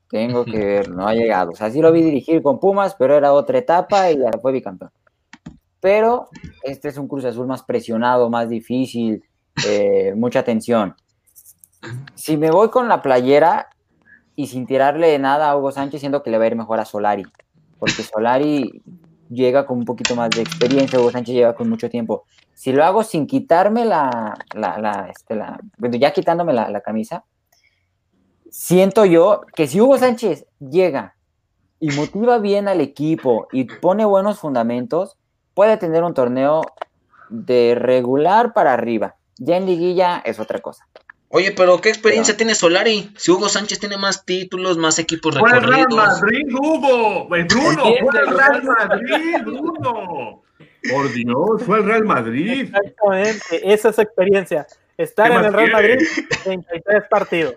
Tengo que ver, no ha llegado. O sea, sí lo vi dirigir con Pumas, pero era otra etapa y ya fue bicampeón. Pero este es un Cruz Azul más presionado, más difícil, eh, mucha tensión. Si me voy con la playera y sin tirarle nada a Hugo Sánchez, siento que le va a ir mejor a Solari. Porque Solari llega con un poquito más de experiencia, Hugo Sánchez llega con mucho tiempo. Si lo hago sin quitarme la, la, la, este, ya quitándome la, la camisa, siento yo que si Hugo Sánchez llega y motiva bien al equipo y pone buenos fundamentos, puede tener un torneo de regular para arriba. Ya en liguilla es otra cosa. Oye, pero ¿qué experiencia tiene Solari? Si Hugo Sánchez tiene más títulos, más equipos Fue el Real recorridos. Madrid, Hugo. Bruno, ¿Quién fue el Real? Madrid, Bruno. Por Dios, fue el Real Madrid. Exactamente, esa es su experiencia. Estar ¿Qué en el Real quiere? Madrid 33 partidos.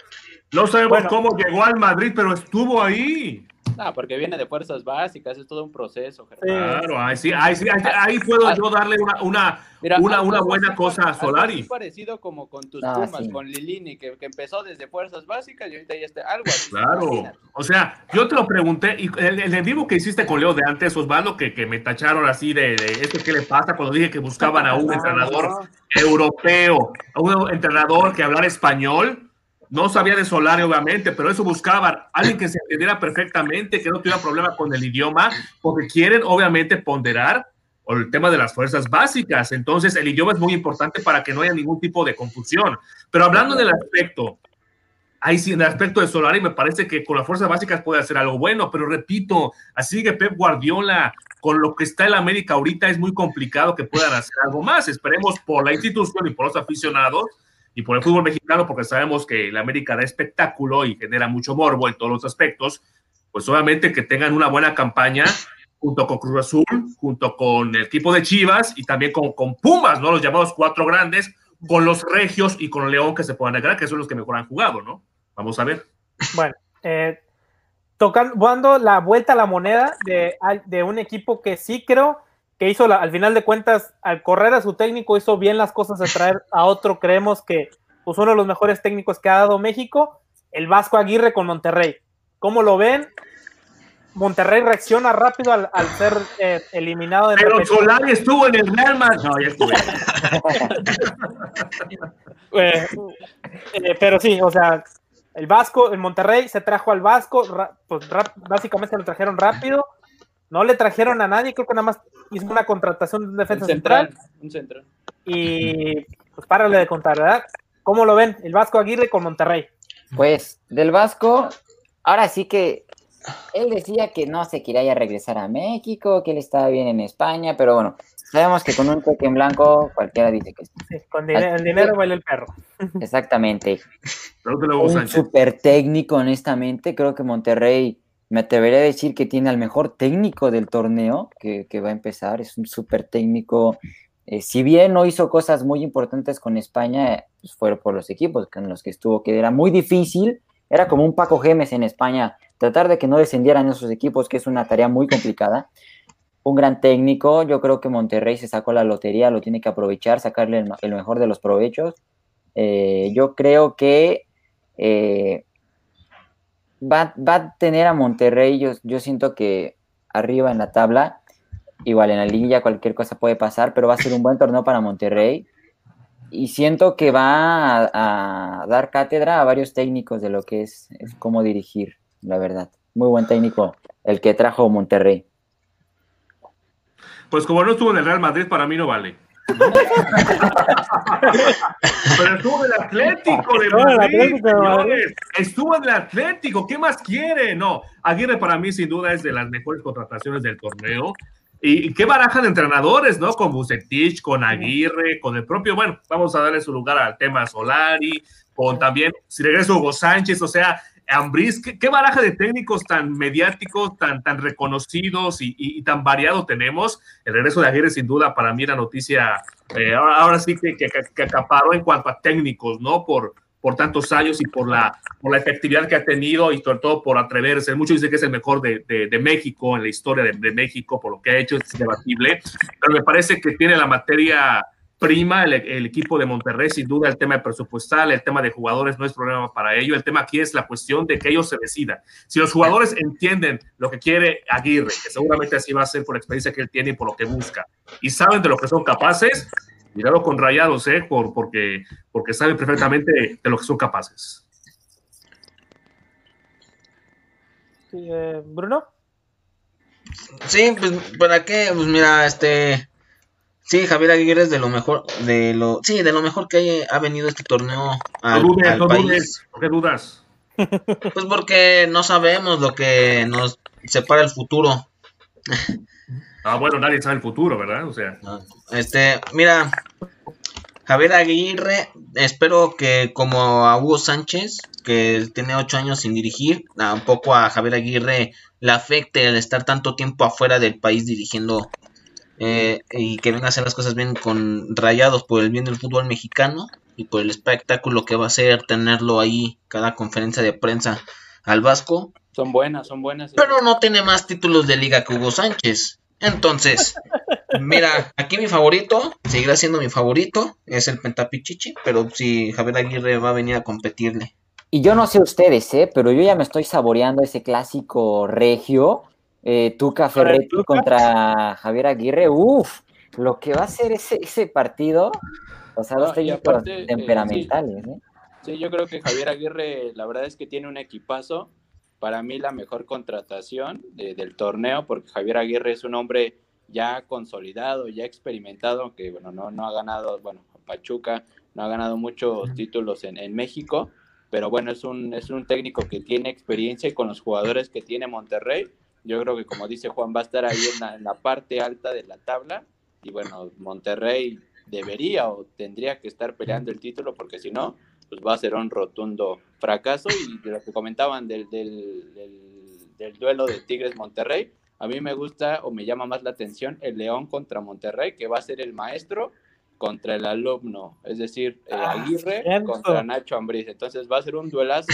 No sabemos Bueno. cómo llegó al Madrid, pero estuvo ahí. No, porque viene de fuerzas básicas, es todo un proceso. Germán. Claro, ahí sí, ahí sí, ahí, ahí puedo yo darle una, una, Mira, una, una buena cosa a Solari. así parecido como con tus Ah, Pumas, sí. con Lilini, que, que empezó desde fuerzas básicas y ahorita ya está algo así. Claro. O sea, yo te lo pregunté, y el, el en vivo que hiciste con Leo de antes, Osvaldo, que, que me tacharon así de, de esto qué le pasa cuando dije que buscaban a un No, entrenador no. europeo, a un entrenador que hablara español. No sabía de Solari, obviamente, pero eso buscaban. Alguien que se entendiera perfectamente, que no tuviera problema con el idioma, porque quieren, obviamente, ponderar el tema de las fuerzas básicas. Entonces, el idioma es muy importante para que no haya ningún tipo de confusión. Pero hablando del aspecto, ahí sí, en el aspecto de Solari, me parece que con las fuerzas básicas puede hacer algo bueno, pero repito, así que Pep Guardiola, con lo que está en América ahorita, es muy complicado que puedan hacer algo más. Esperemos por la institución y por los aficionados y por el fútbol mexicano, porque sabemos que la América da espectáculo y genera mucho morbo en todos los aspectos, pues obviamente que tengan una buena campaña junto con Cruz Azul, junto con el equipo de Chivas y también con, con Pumas, ¿no? Los llamados cuatro grandes, con los Regios y con León que se puedan agregar, que son los que mejor han jugado, ¿no? Vamos a ver. Bueno, eh, tocando dando la vuelta a la moneda de, de un equipo que sí creo que hizo, la- al final de cuentas, al correr a su técnico, hizo bien las cosas de traer a otro, creemos que pues uno de los mejores técnicos que ha dado México, el Vasco Aguirre con Monterrey. ¿Cómo lo ven? Monterrey reacciona rápido al, al ser eh, eliminado de Pero. Solari estuvo en el Real Madrid. No, ya estuve. Eh, eh, pero sí, o sea, el Vasco, el Monterrey se trajo al Vasco, ra- pues básicamente lo trajeron rápido, no le trajeron a nadie, creo que nada más hizo una contratación de un Un defensa central, central, un central. y pues párale de contar, ¿verdad? ¿Cómo lo ven? El Vasco Aguirre con Monterrey. Pues del Vasco, ahora sí que él decía que no se quería ya regresar a México, que él estaba bien en España, pero bueno, sabemos que con un cheque en blanco cualquiera dice que sí. Sí, con dine- el dinero baila el perro. Exactamente. Un super técnico, honestamente. Creo que Monterrey, me atrevería a decir que tiene al mejor técnico del torneo que, va a empezar. Es un super técnico. Eh, si bien no hizo cosas muy importantes con España, pues fue por los equipos con los que estuvo, que era muy difícil. Era como un Paco Gemes en España, tratar de que no descendieran esos equipos, que es una tarea muy complicada. Un gran técnico, yo creo que Monterrey se sacó la lotería, lo tiene que aprovechar, sacarle el, mejor de los provechos. Eh, yo creo que eh, va, va a tener a Monterrey, yo, yo siento que arriba en la tabla, igual en la liguilla cualquier cosa puede pasar, pero va a ser un buen torneo para Monterrey. Y siento que va a, dar cátedra a varios técnicos de lo que es, es cómo dirigir, la verdad. Muy buen técnico el que trajo Monterrey. Pues como no estuvo en el Real Madrid, para mí no vale. Pero estuvo en el Atlético de Madrid, señores. Estuvo en el Atlético. ¿Qué más quiere? No, Aguirre para mí sin duda es de las mejores contrataciones del torneo. Y, qué baraja de entrenadores, ¿no? Con Bucetich, con Aguirre, con el propio, bueno, vamos a darle su lugar al tema Solari, con también, si regreso Hugo Sánchez, o sea, Ambriz, ¿qué, baraja de técnicos tan mediáticos, tan, tan reconocidos y, y- tan variado tenemos. El regreso de Aguirre, sin duda, para mí la noticia, eh, ahora, sí que, que, que acaparó en cuanto a técnicos, ¿no? Por, por tantos años y por la, por la efectividad que ha tenido y sobre todo por atreverse. Muchos dicen que es el mejor de, de- de México, en la historia de, de México, por lo que ha hecho, es debatible, pero me parece que tiene la materia prima el, el equipo de Monterrey, sin duda el tema presupuestal, el tema de jugadores no es problema para ello, el tema aquí es la cuestión de que ellos se decidan. Si los jugadores entienden lo que quiere Aguirre, que seguramente así va a ser por la experiencia que él tiene y por lo que busca, y saben de lo que son capaces, mirarlo con rayados, ¿eh? Por, porque, porque saben perfectamente de lo que son capaces. Sí, eh, Bruno. Sí, pues, ¿para qué? Pues mira, este... Sí, Javier Aguirre es de lo mejor, de lo... Sí, de lo mejor que hay- ha venido este torneo No al, dudes, al no país. dudes, ¿por qué dudas? Pues porque no sabemos lo que nos separa el futuro. Ah, bueno, nadie sabe el futuro, ¿verdad? O sea, Este, mira, Javier Aguirre, espero que como a Hugo Sánchez, que tiene ocho años sin dirigir, tampoco a Javier Aguirre le afecte el estar tanto tiempo afuera del país dirigiendo eh, y que venga a hacer las cosas bien con rayados por el bien del fútbol mexicano y por el espectáculo que va a ser tenerlo ahí cada conferencia de prensa al Vasco. Son buenas, son buenas. Pero no tiene más títulos de liga que Hugo Sánchez. Entonces, mira, aquí mi favorito, seguirá siendo mi favorito, es el Pentapichichi, pero si Javier Aguirre va a venir a competirle. Y yo no sé ustedes, ¿eh? pero yo ya me estoy saboreando ese clásico regio, eh, Tuca Ferretti Tuca? contra Javier Aguirre. Uf, lo que va a ser ese, ese partido, o sea, No, los técnicos aparte, eh, temperamentales. ¿eh? Sí, yo creo que Javier Aguirre, la verdad es que tiene un equipazo. Para mí, la mejor contratación de- del torneo, porque Javier Aguirre es un hombre ya consolidado, ya experimentado, que bueno, no, no ha ganado, bueno, Pachuca no ha ganado muchos títulos en, en México, pero bueno, es un, es un técnico que tiene experiencia y con los jugadores que tiene Monterrey, yo creo que como dice Juan, va a estar ahí en la, en la parte alta de la tabla y bueno, Monterrey debería o tendría que estar peleando el título porque si no, pues va a ser un rotundo fracaso y de lo que comentaban del, del, del- del duelo de Tigres Monterrey, a mí me gusta o me llama más la atención el León contra Monterrey, que va a ser el maestro contra el alumno, es decir, eh, Ah, Aguirre contra Nacho Ambriz. Entonces va a ser un duelazo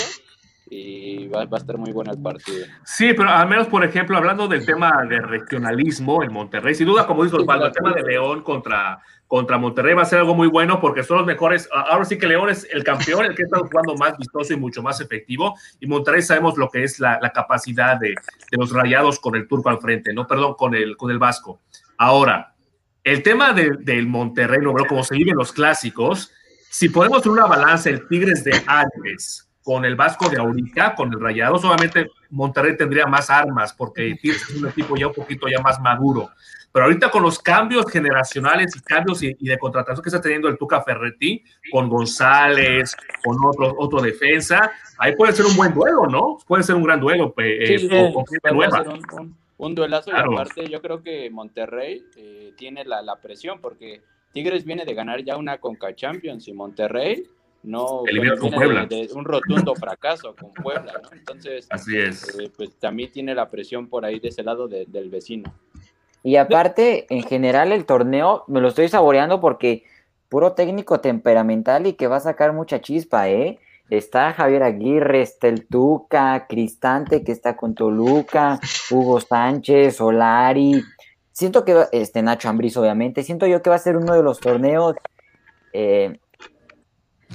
y va, va a estar muy bueno el partido. Sí, pero al menos, por ejemplo, hablando del tema de regionalismo en Monterrey, sin duda, como dice Osvaldo, el tema de León contra, contra Monterrey va a ser algo muy bueno porque son los mejores. Ahora sí que León es el campeón, el que está jugando más vistoso y mucho más efectivo. Y Monterrey sabemos lo que es la, la capacidad de, de los rayados con el turco al frente, no, perdón, con el, con el vasco. Ahora, el tema de- del Monterrey, ¿no? Como se viven los clásicos, si podemos hacer una balanza, el Tigres de antes con el Vasco de ahorita, con el Rayados, obviamente Monterrey tendría más armas porque Tigres es un equipo ya un poquito ya más maduro. Pero ahorita con los cambios generacionales y cambios y, y de contratación que está teniendo el Tuca Ferretti, con González, con otro, otro defensa, ahí puede ser un buen duelo, ¿no? Puede ser un gran duelo eh, Sí, con- gente a nueva. un, un- un duelazo Claro. y aparte yo creo que Monterrey eh, tiene la, la presión porque Tigres viene de ganar ya una Conca Champions y Monterrey no pues, con viene Puebla. de, de un rotundo fracaso con Puebla, ¿no? Entonces Así es. eh, pues también tiene la presión por ahí de ese lado de- del vecino. Y aparte, en general, el torneo me lo estoy saboreando porque puro técnico temperamental y que va a sacar mucha chispa, ¿eh? Está Javier Aguirre, está el Tuca, Cristante, que está con Toluca, Hugo Sánchez, Solari. Siento que, va- este Nacho Ambriz, obviamente, siento yo que va a ser uno de los torneos eh,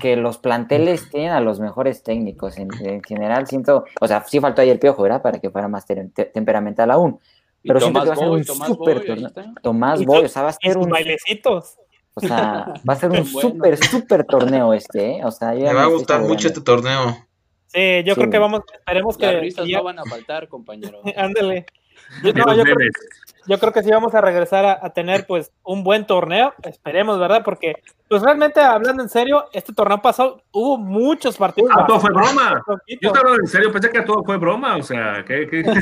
que los planteles tienen a los mejores técnicos. En, en general, siento, o sea, sí faltó ahí el piojo, ¿verdad? Para que fuera más te- te- temperamental aún. Pero siento que va a ser Boy, un Tomás súper torneo. Tomás Boy, o sea, va a ser un, bailecitos. o sea, va a ser un Bueno. súper, súper torneo este, ¿eh? O sea, Me va a gustar mucho este torneo. Sí, yo Sí. creo que vamos, esperemos Las que. risas que ya- no van a faltar, compañero. Ándale. Yo, no, yo creo. Yo creo que sí vamos a regresar a, a tener pues un buen torneo, esperemos, ¿verdad? Porque pues realmente hablando en serio, este torneo pasado hubo muchos partidos. Ah, todo fue broma. Yo estaba hablando en serio, pensé que todo fue broma, o sea, que... que-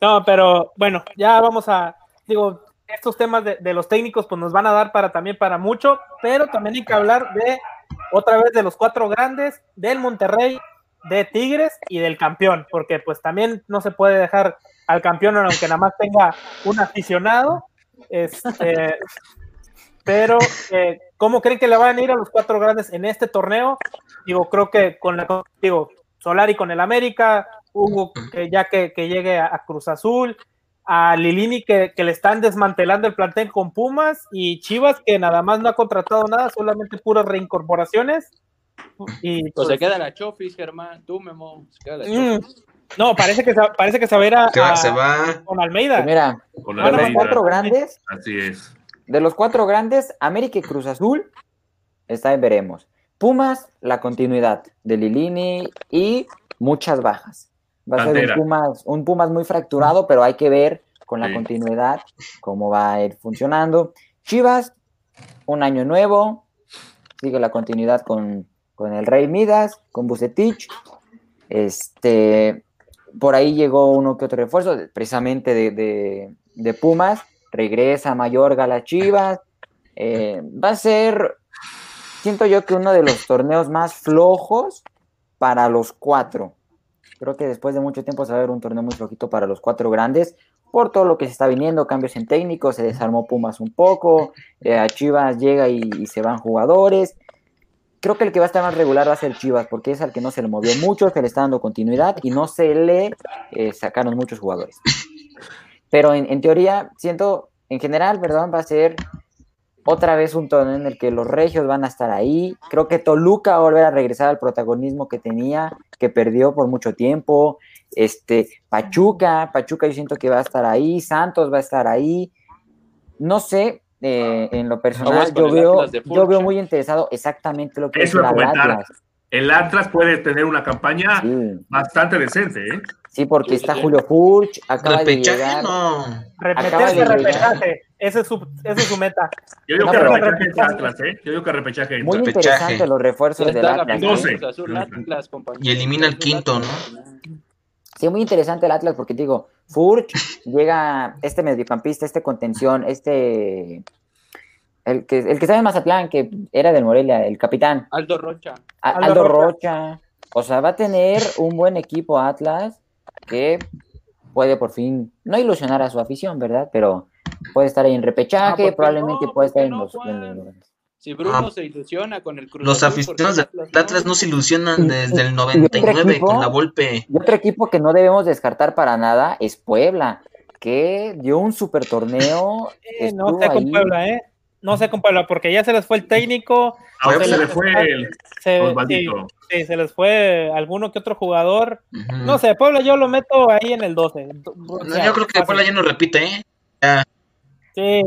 No, pero bueno, ya vamos a, digo, estos temas de, de los técnicos pues nos van a dar para también para mucho, pero también hay que hablar de otra vez de los cuatro grandes, del Monterrey, de Tigres y del campeón, porque pues también no se puede dejar al campeón aunque nada más tenga un aficionado. Este, pero eh, ¿cómo creen que le van a ir a los cuatro grandes en este torneo? Digo, creo que con la digo, Solari con el América, Hugo que ya que, que llegue a, a Cruz Azul, a Lilini que, que le están desmantelando el plantel con Pumas y Chivas que nada más no ha contratado nada, solamente puras reincorporaciones. Y Pues se queda la Chofis, Germán. Tú, Memo. Se queda la mm, Chofis. no, parece que se, parece que se va a ir a, Se va, a- se va. con Almeida. Pues mira, con de la los Almeida. cuatro grandes, Así es. de los cuatro grandes, América y Cruz Azul, está en veremos. Pumas, la continuidad de Lilini y muchas bajas. Va a ser un Pumas, un Pumas muy fracturado, pero hay que ver con la Sí. continuidad cómo va a ir funcionando. Chivas, un año nuevo, sigue la continuidad con, con el Rey Midas, con Bucetich. Este, por ahí llegó uno que otro refuerzo, precisamente de, de- Pumas. Regresa Mayorga a las Chivas. Eh, va a ser, siento yo que uno de los torneos más flojos para los cuatro. Creo que después de mucho tiempo se va a ver un torneo muy flojito para los cuatro grandes, por todo lo que se está viniendo, cambios en técnicos, se desarmó Pumas un poco, eh, a Chivas llega y se van jugadores. Creo que el que va a estar más regular va a ser Chivas, porque es al que no se le movió mucho, se le está dando continuidad y no se le eh, sacaron muchos jugadores. Pero en, teoría, siento, en general, perdón, va a ser otra vez un torneo en el que los regios van a estar ahí. Creo que Toluca va a volver a regresar al protagonismo que tenía, que perdió por mucho tiempo. Este, Pachuca, Pachuca yo siento que va a estar ahí, Santos va a estar ahí. No sé, eh, en lo personal, yo el veo, yo veo muy interesado exactamente lo que Eso es el comentar. Atlas. El Atlas puede tener una campaña Sí, bastante decente, ¿eh? sí, porque está. Julio Furch, acaba de Repechaje, llegar. no. Acaba Repetirse de llegar. repechaje. Ese es su, esa es su meta. Yo digo No, que repechaje entra Atlas, ¿eh? Yo digo que repechaje entra. Muy Repechaje. interesante los refuerzos del Atlas. final Doce. Cruz Azul, Atlas, compañero. Y elimina Azul, quinto, ¿no? Sí, muy interesante el Atlas porque te digo, Furch llega este mediocampista, este contención, este el que el que está en Mazatlán, que era del Morelia, el capitán, Aldo Rocha. A- Aldo Aldo, Rocha. Rocha. O sea, va a tener un buen equipo Atlas que puede por fin no ilusionar a su afición, ¿verdad? Pero puede estar ahí en Ah, repechaje, ¿por qué probablemente no? puede ¿Por estar qué en no, los, Juan? en los- Si Bruno Ah. se ilusiona con el Cruz Los Azul, aficionados ¿por qué del Atlas no se ilusionan desde el otro 99 equipo? con la Volpe. Y otro equipo que no debemos descartar para nada es Puebla, que dio un super torneo. Eh, no sé con. Puebla, ¿eh? No sé con Puebla, porque ya se les fue el técnico. Ahora Puebla. se le fue el Se, sí, sí, se les fue alguno que otro jugador. No sé, Puebla yo lo meto ahí en el 12. O No, sea, yo creo que fácil. Puebla ya no repite, ¿eh? Sí,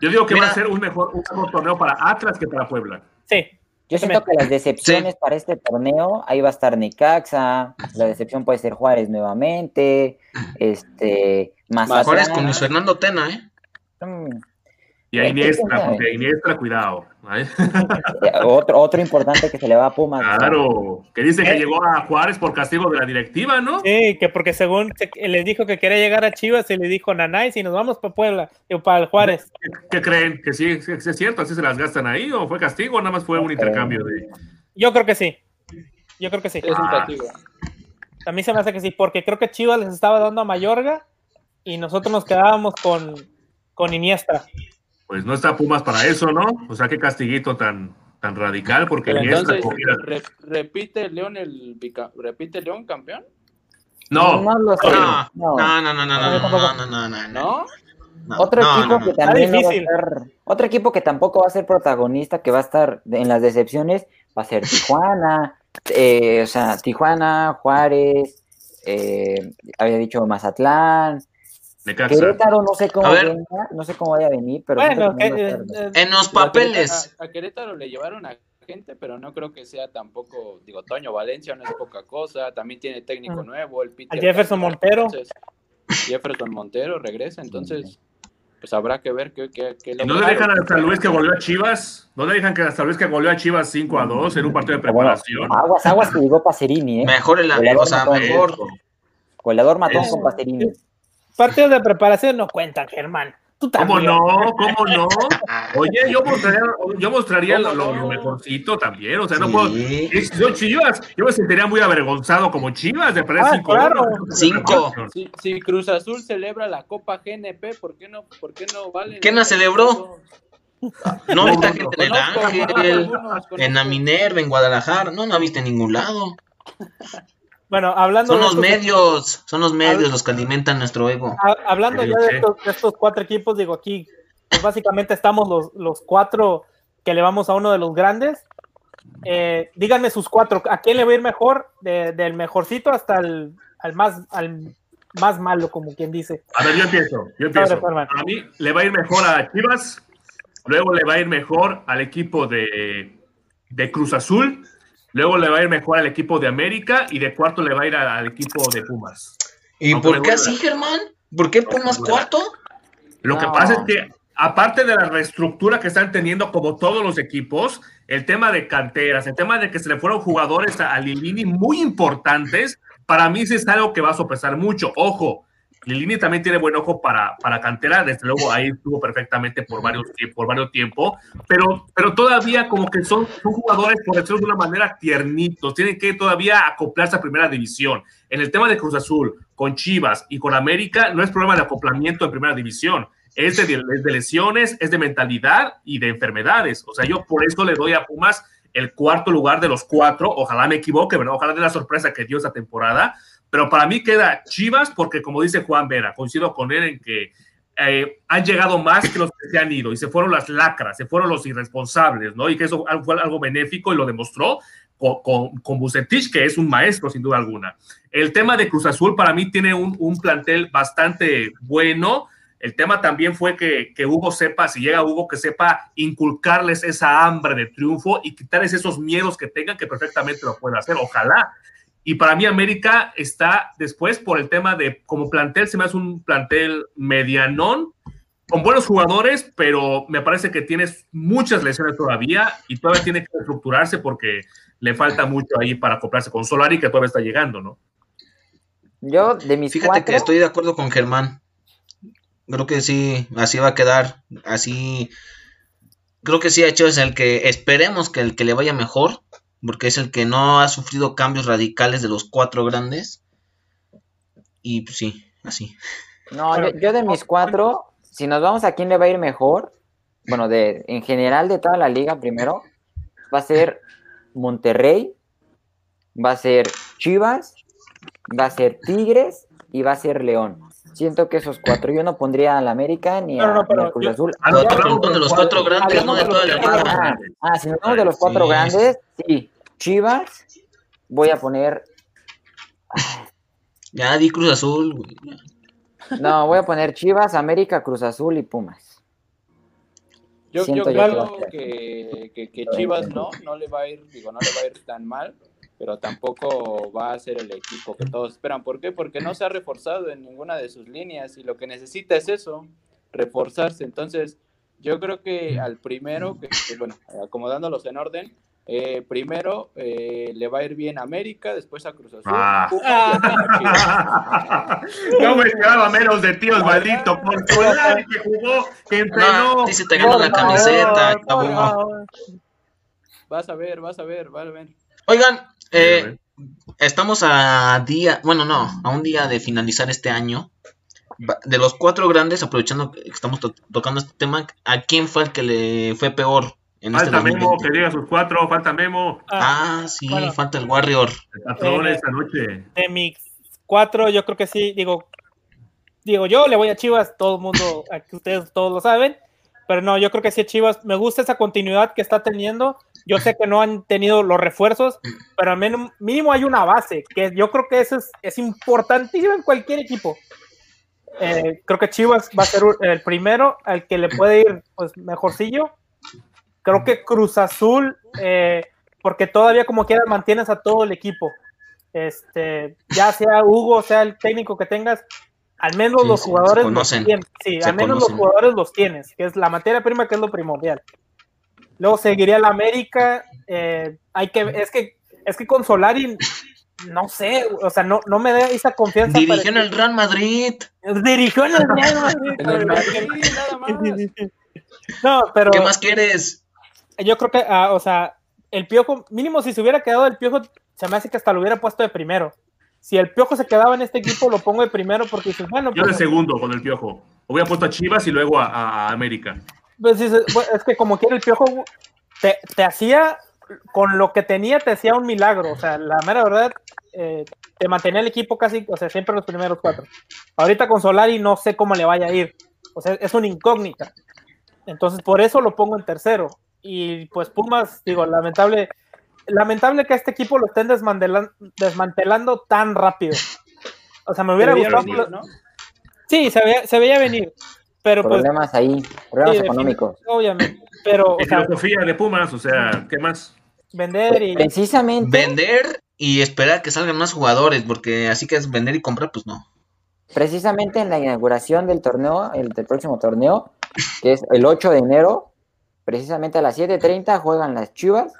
Yo digo que va a ser un mejor, un mejor torneo para Atlas que para Puebla. sí. Yo siento que las decepciones para este torneo, ahí va a estar Necaxa, la decepción puede ser Juárez nuevamente, este, Mazatlán. Juárez con Luis Fernando Tena, ¿eh? Mm, Y a Iniestra, tiene- porque Iniestra, cuidado. ¿Eh? otro, otro importante que se le va a Pumas. ¿no? Claro, que dice que llegó a Juárez por castigo de la directiva, ¿no? Sí, que porque según se- les dijo que quería llegar a Chivas y le dijo Nanay, si nos vamos para Puebla, o para el Juárez. ¿Qué, qué creen? ¿Que sí, es cierto? ¿Así se las gastan ahí? ¿O fue castigo o nada más fue un intercambio de.? Yo creo que sí. Yo creo que sí. Es un castigo. A mí se me hace que sí, porque creo que Chivas les estaba dando a Mayorga y nosotros nos quedábamos con, con Iniesta. Pues no está Pumas para eso, ¿no? O sea, qué castiguito tan, tan radical, porque Iniestra. entonces, re- ¿repite León el repite León campeón? No, No lo sé. No, no. no, no, no, no, no, no, no, no, no, no. ¿No? No, Otro no, equipo no, no. que también no va a ser- otro equipo que tampoco va a ser protagonista, que va a estar en las decepciones, va a ser Tijuana, eh, o sea, Tijuana, Juárez, eh, había dicho Mazatlán, Necaxa. Querétaro no sé cómo venga, no sé cómo vaya a venir, pero Bueno, no eh, eh, En los Digo, a papeles. Querétaro- A, a Querétaro le llevaron a gente, pero no creo que sea tampoco, digo, Toño Valencia no es poca cosa, también tiene técnico Mm. nuevo, el Peter A Jefferson Montero. entonces, Jefferson Montero regresa, entonces pues habrá que ver qué, qué, qué ¿Y no le dejan a San Luis que volvió a Chivas? ¿No le dejan que a San Luis que volvió a Chivas 5 a 2 en un partido de preparación? aguas, aguas que llegó Pacerini, ¿eh? Mejor el Goleador o sea, matón. mejor. Goleador matón con Pacerini. Partidos de preparación no cuentan, Germán. Tú ¿Cómo no? ¿Cómo no? Oye, yo mostraría, yo mostraría lo, lo- lo mejorcito también. O sea, no puedo. Si Chivas, yo me sentiría muy avergonzado como Chivas de perder Ah, 5 claro. Cinco. Si, si Cruz Azul celebra la Copa GNP, ¿por qué no, por qué no vale? ¿Quién la celebró? No viste gente en el Ángel, en la. Minerva, en Guadalajara. No, no viste en ningún lado. Bueno, hablando Son de los estos- medios, son los medios los que alimentan nuestro ego. ha- hablando Sí, ya de estos, de estos cuatro equipos, digo aquí, pues básicamente estamos los, los cuatro que le vamos a uno de los grandes. Eh, díganme sus cuatro, ¿a quién le va a ir mejor? De- del mejorcito hasta el al más, al más malo, como quien dice. A ver, yo empiezo. Yo empiezo. A mí le va a ir mejor a Chivas, luego le va a ir mejor al equipo de, de Cruz Azul, luego le va a ir mejor al equipo de América y de cuarto le va a ir al, al equipo de Pumas. ¿Y Aunque por qué así, Germán? ¿Por qué Pumas cuarto? Lo que No. pasa es que, aparte de la reestructura que están teniendo como todos los equipos, el tema de canteras, el tema de que se le fueron jugadores a, a Lilini muy importantes, para mí sí es algo que va a sopesar mucho. Ojo, Lilini también tiene buen ojo para, para cantera, desde luego ahí estuvo perfectamente por varios, por varios tiempos, pero, pero todavía como que son, son jugadores, por decirlo de una manera, tiernitos, tienen que todavía acoplarse a primera división. En el tema de Cruz Azul, con Chivas y con América, no es problema de acoplamiento en primera división, es de, es de lesiones, es de mentalidad y de enfermedades. O sea, yo por eso le doy a Pumas el cuarto lugar de los cuatro. Ojalá me equivoque, ¿verdad? ojalá de la sorpresa que dio esa temporada. Pero para mí queda Chivas porque, como dice Juan Vera, coincido con él en que eh, han llegado más que los que se han ido y se fueron las lacras, se fueron los irresponsables, ¿no? Y que eso fue algo benéfico y lo demostró con, con, con Bucetich, que es un maestro sin duda alguna. El tema de Cruz Azul para mí tiene un, un plantel bastante bueno. El tema también fue que, que, Hugo sepa, si llega Hugo, que sepa inculcarles esa hambre de triunfo y quitarles esos miedos que tengan, que perfectamente lo puede hacer. Ojalá. Y para mí América está después por el tema de, como plantel, se me hace un plantel medianón, con buenos jugadores, pero me parece que tienes muchas lesiones todavía y todavía tiene que estructurarse porque le falta mucho ahí para acoplarse con Solari, que todavía está llegando, ¿no? Yo, de mis Fíjate cuatro, que estoy de acuerdo con Germán. Creo que sí, así va a quedar. Así. Creo que sí, hecho es el que esperemos que el que le vaya mejor, porque es el que no ha sufrido cambios radicales de los cuatro grandes. Y pues, sí, así. No, yo, yo de mis cuatro, si nos vamos a quién le va a ir mejor, bueno, de en general de toda la liga primero, va a ser Monterrey, va a ser Chivas, va a ser Tigres y va a ser León. Siento que esos cuatro, yo no pondría al América ni a, No, no, ni a Cruz yo- Azul. Ah, no, hablamos hablamos de los cuatro grandes, no de toda la los liga. Ah, ah, si nos vamos de los cuatro Sí. grandes, sí, Chivas, voy a poner, Ya di Cruz Azul. güey. no, voy a poner Chivas, América, Cruz Azul y Pumas. Yo, yo Siento yo creo que- que, que, que Chivas no, no le va a ir, digo, no le va a ir tan mal, pero tampoco va a ser el equipo que todos esperan. ¿Por qué? Porque no se ha reforzado en ninguna de sus líneas y lo que necesita es eso, reforzarse. Entonces, yo creo que al primero, que, que, bueno, acomodándolos en orden, eh, primero eh, le va a ir bien a América, después a Cruz Azul. Ah. Chivas. no me esperaba menos de tíos, maldito, por Solari que jugó, que entrenó. No, dice te ganó la camiseta, Por cabrón. Vas a ver, vas a ver, vas a ver. Oigan, eh, estamos a día, bueno, no, a un día de finalizar este año. De los cuatro grandes, aprovechando que estamos to- tocando este tema, ¿a quién fue el que le fue peor en este Falta Memo, 2020? que diga sus cuatro, falta Memo. Ah, Ah, sí, bueno. falta el Warrior. El patrón Eh, esta noche. de mis cuatro, yo creo que sí, digo, digo, yo le voy a Chivas, todo el mundo, aquí ustedes todos lo saben, pero no, yo creo que sí Chivas, me gusta esa continuidad que está teniendo, yo sé que no han tenido los refuerzos, pero al menos mínimo hay una base, que yo creo que eso es, es importantísimo en cualquier equipo. Eh, creo que Chivas va a ser el primero al que le puede ir pues mejorcillo. Creo que Cruz Azul, eh, porque todavía como quiera mantienes a todo el equipo este, ya sea Hugo, sea el técnico que tengas, al menos Sí, los jugadores los tienes. Sí, Se al menos conocen. los jugadores los tienes, que es la materia prima que es lo primordial. Luego seguiría la América. eh, hay que, es que, es que con Solari, no sé, o sea, no, no me da esa confianza. Dirigió en el Real Madrid. Dirigió en el Real Madrid. En el Madrid, nada más. No, pero ¿Qué más quieres? yo creo que, ah, o sea, el piojo, mínimo si se hubiera quedado el piojo, se me hace que hasta lo hubiera puesto de primero. Si el piojo se quedaba en este equipo, lo pongo de primero porque dices, bueno, Yo de pues, segundo con el piojo. Hubiera puesto a Chivas y luego a, a- a América. pues, dices, es que como quiere el piojo, te, te hacía, con lo que tenía, te hacía un milagro. O sea, la mera verdad, eh, te mantenía el equipo casi, o sea, siempre los primeros cuatro. Ahorita con Solari no sé cómo le vaya a ir. O sea, es una incógnita. Entonces, por eso lo pongo en tercero. Y pues Pumas, digo, lamentable, lamentable que a este equipo lo estén desmantelan- desmantelando tan rápido. O sea, me hubiera gustado. venir, ¿no? Sí, se veía, se veía venir. Pero pues, Problemas ahí, problemas sí, económicos. obviamente. Pero, o En sea, filosofía de Pumas, o sea, ¿qué más? vender y. Precisamente, Vender y esperar que salgan más jugadores, porque así que es vender y comprar, pues no. precisamente en la inauguración del torneo, el del próximo torneo, que es el 8 de enero, precisamente a las 7:30 juegan las Chivas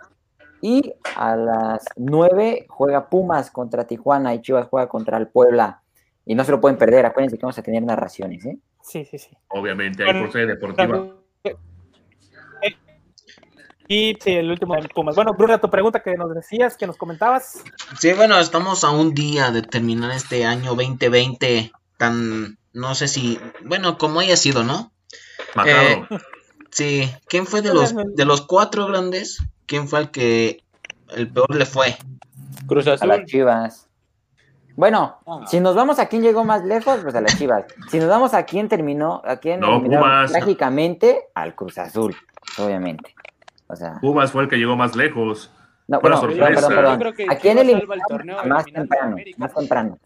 y a las 9 juega Pumas contra Tijuana y Chivas juega contra el Puebla. Y no se lo pueden perder, acuérdense que vamos a tener narraciones, ¿eh? Sí, sí, sí. Obviamente, ahí por sede deportiva. Y sí, el último de Pumas. Bueno, Bruna, tu pregunta que nos decías, que nos comentabas. Sí, bueno, estamos a un día de terminar este año 2020 tan, no sé si, bueno, como haya sido, ¿no? Macabro. Sí, ¿quién fue de los, de los cuatro grandes? ¿Quién fue el que el peor le fue? Cruz A Azul. las Chivas. Bueno, Ah. si nos vamos a quién llegó más lejos, pues a las Chivas. Si nos vamos a quién terminó, a quién No, Pumas. trágicamente, al Cruz Azul, obviamente. O sea, Pumas fue el que llegó más lejos. no, bueno, perdón, perdón, Yo creo que ¿A quién salva el eliminaron torneo más a temprano? Más temprano.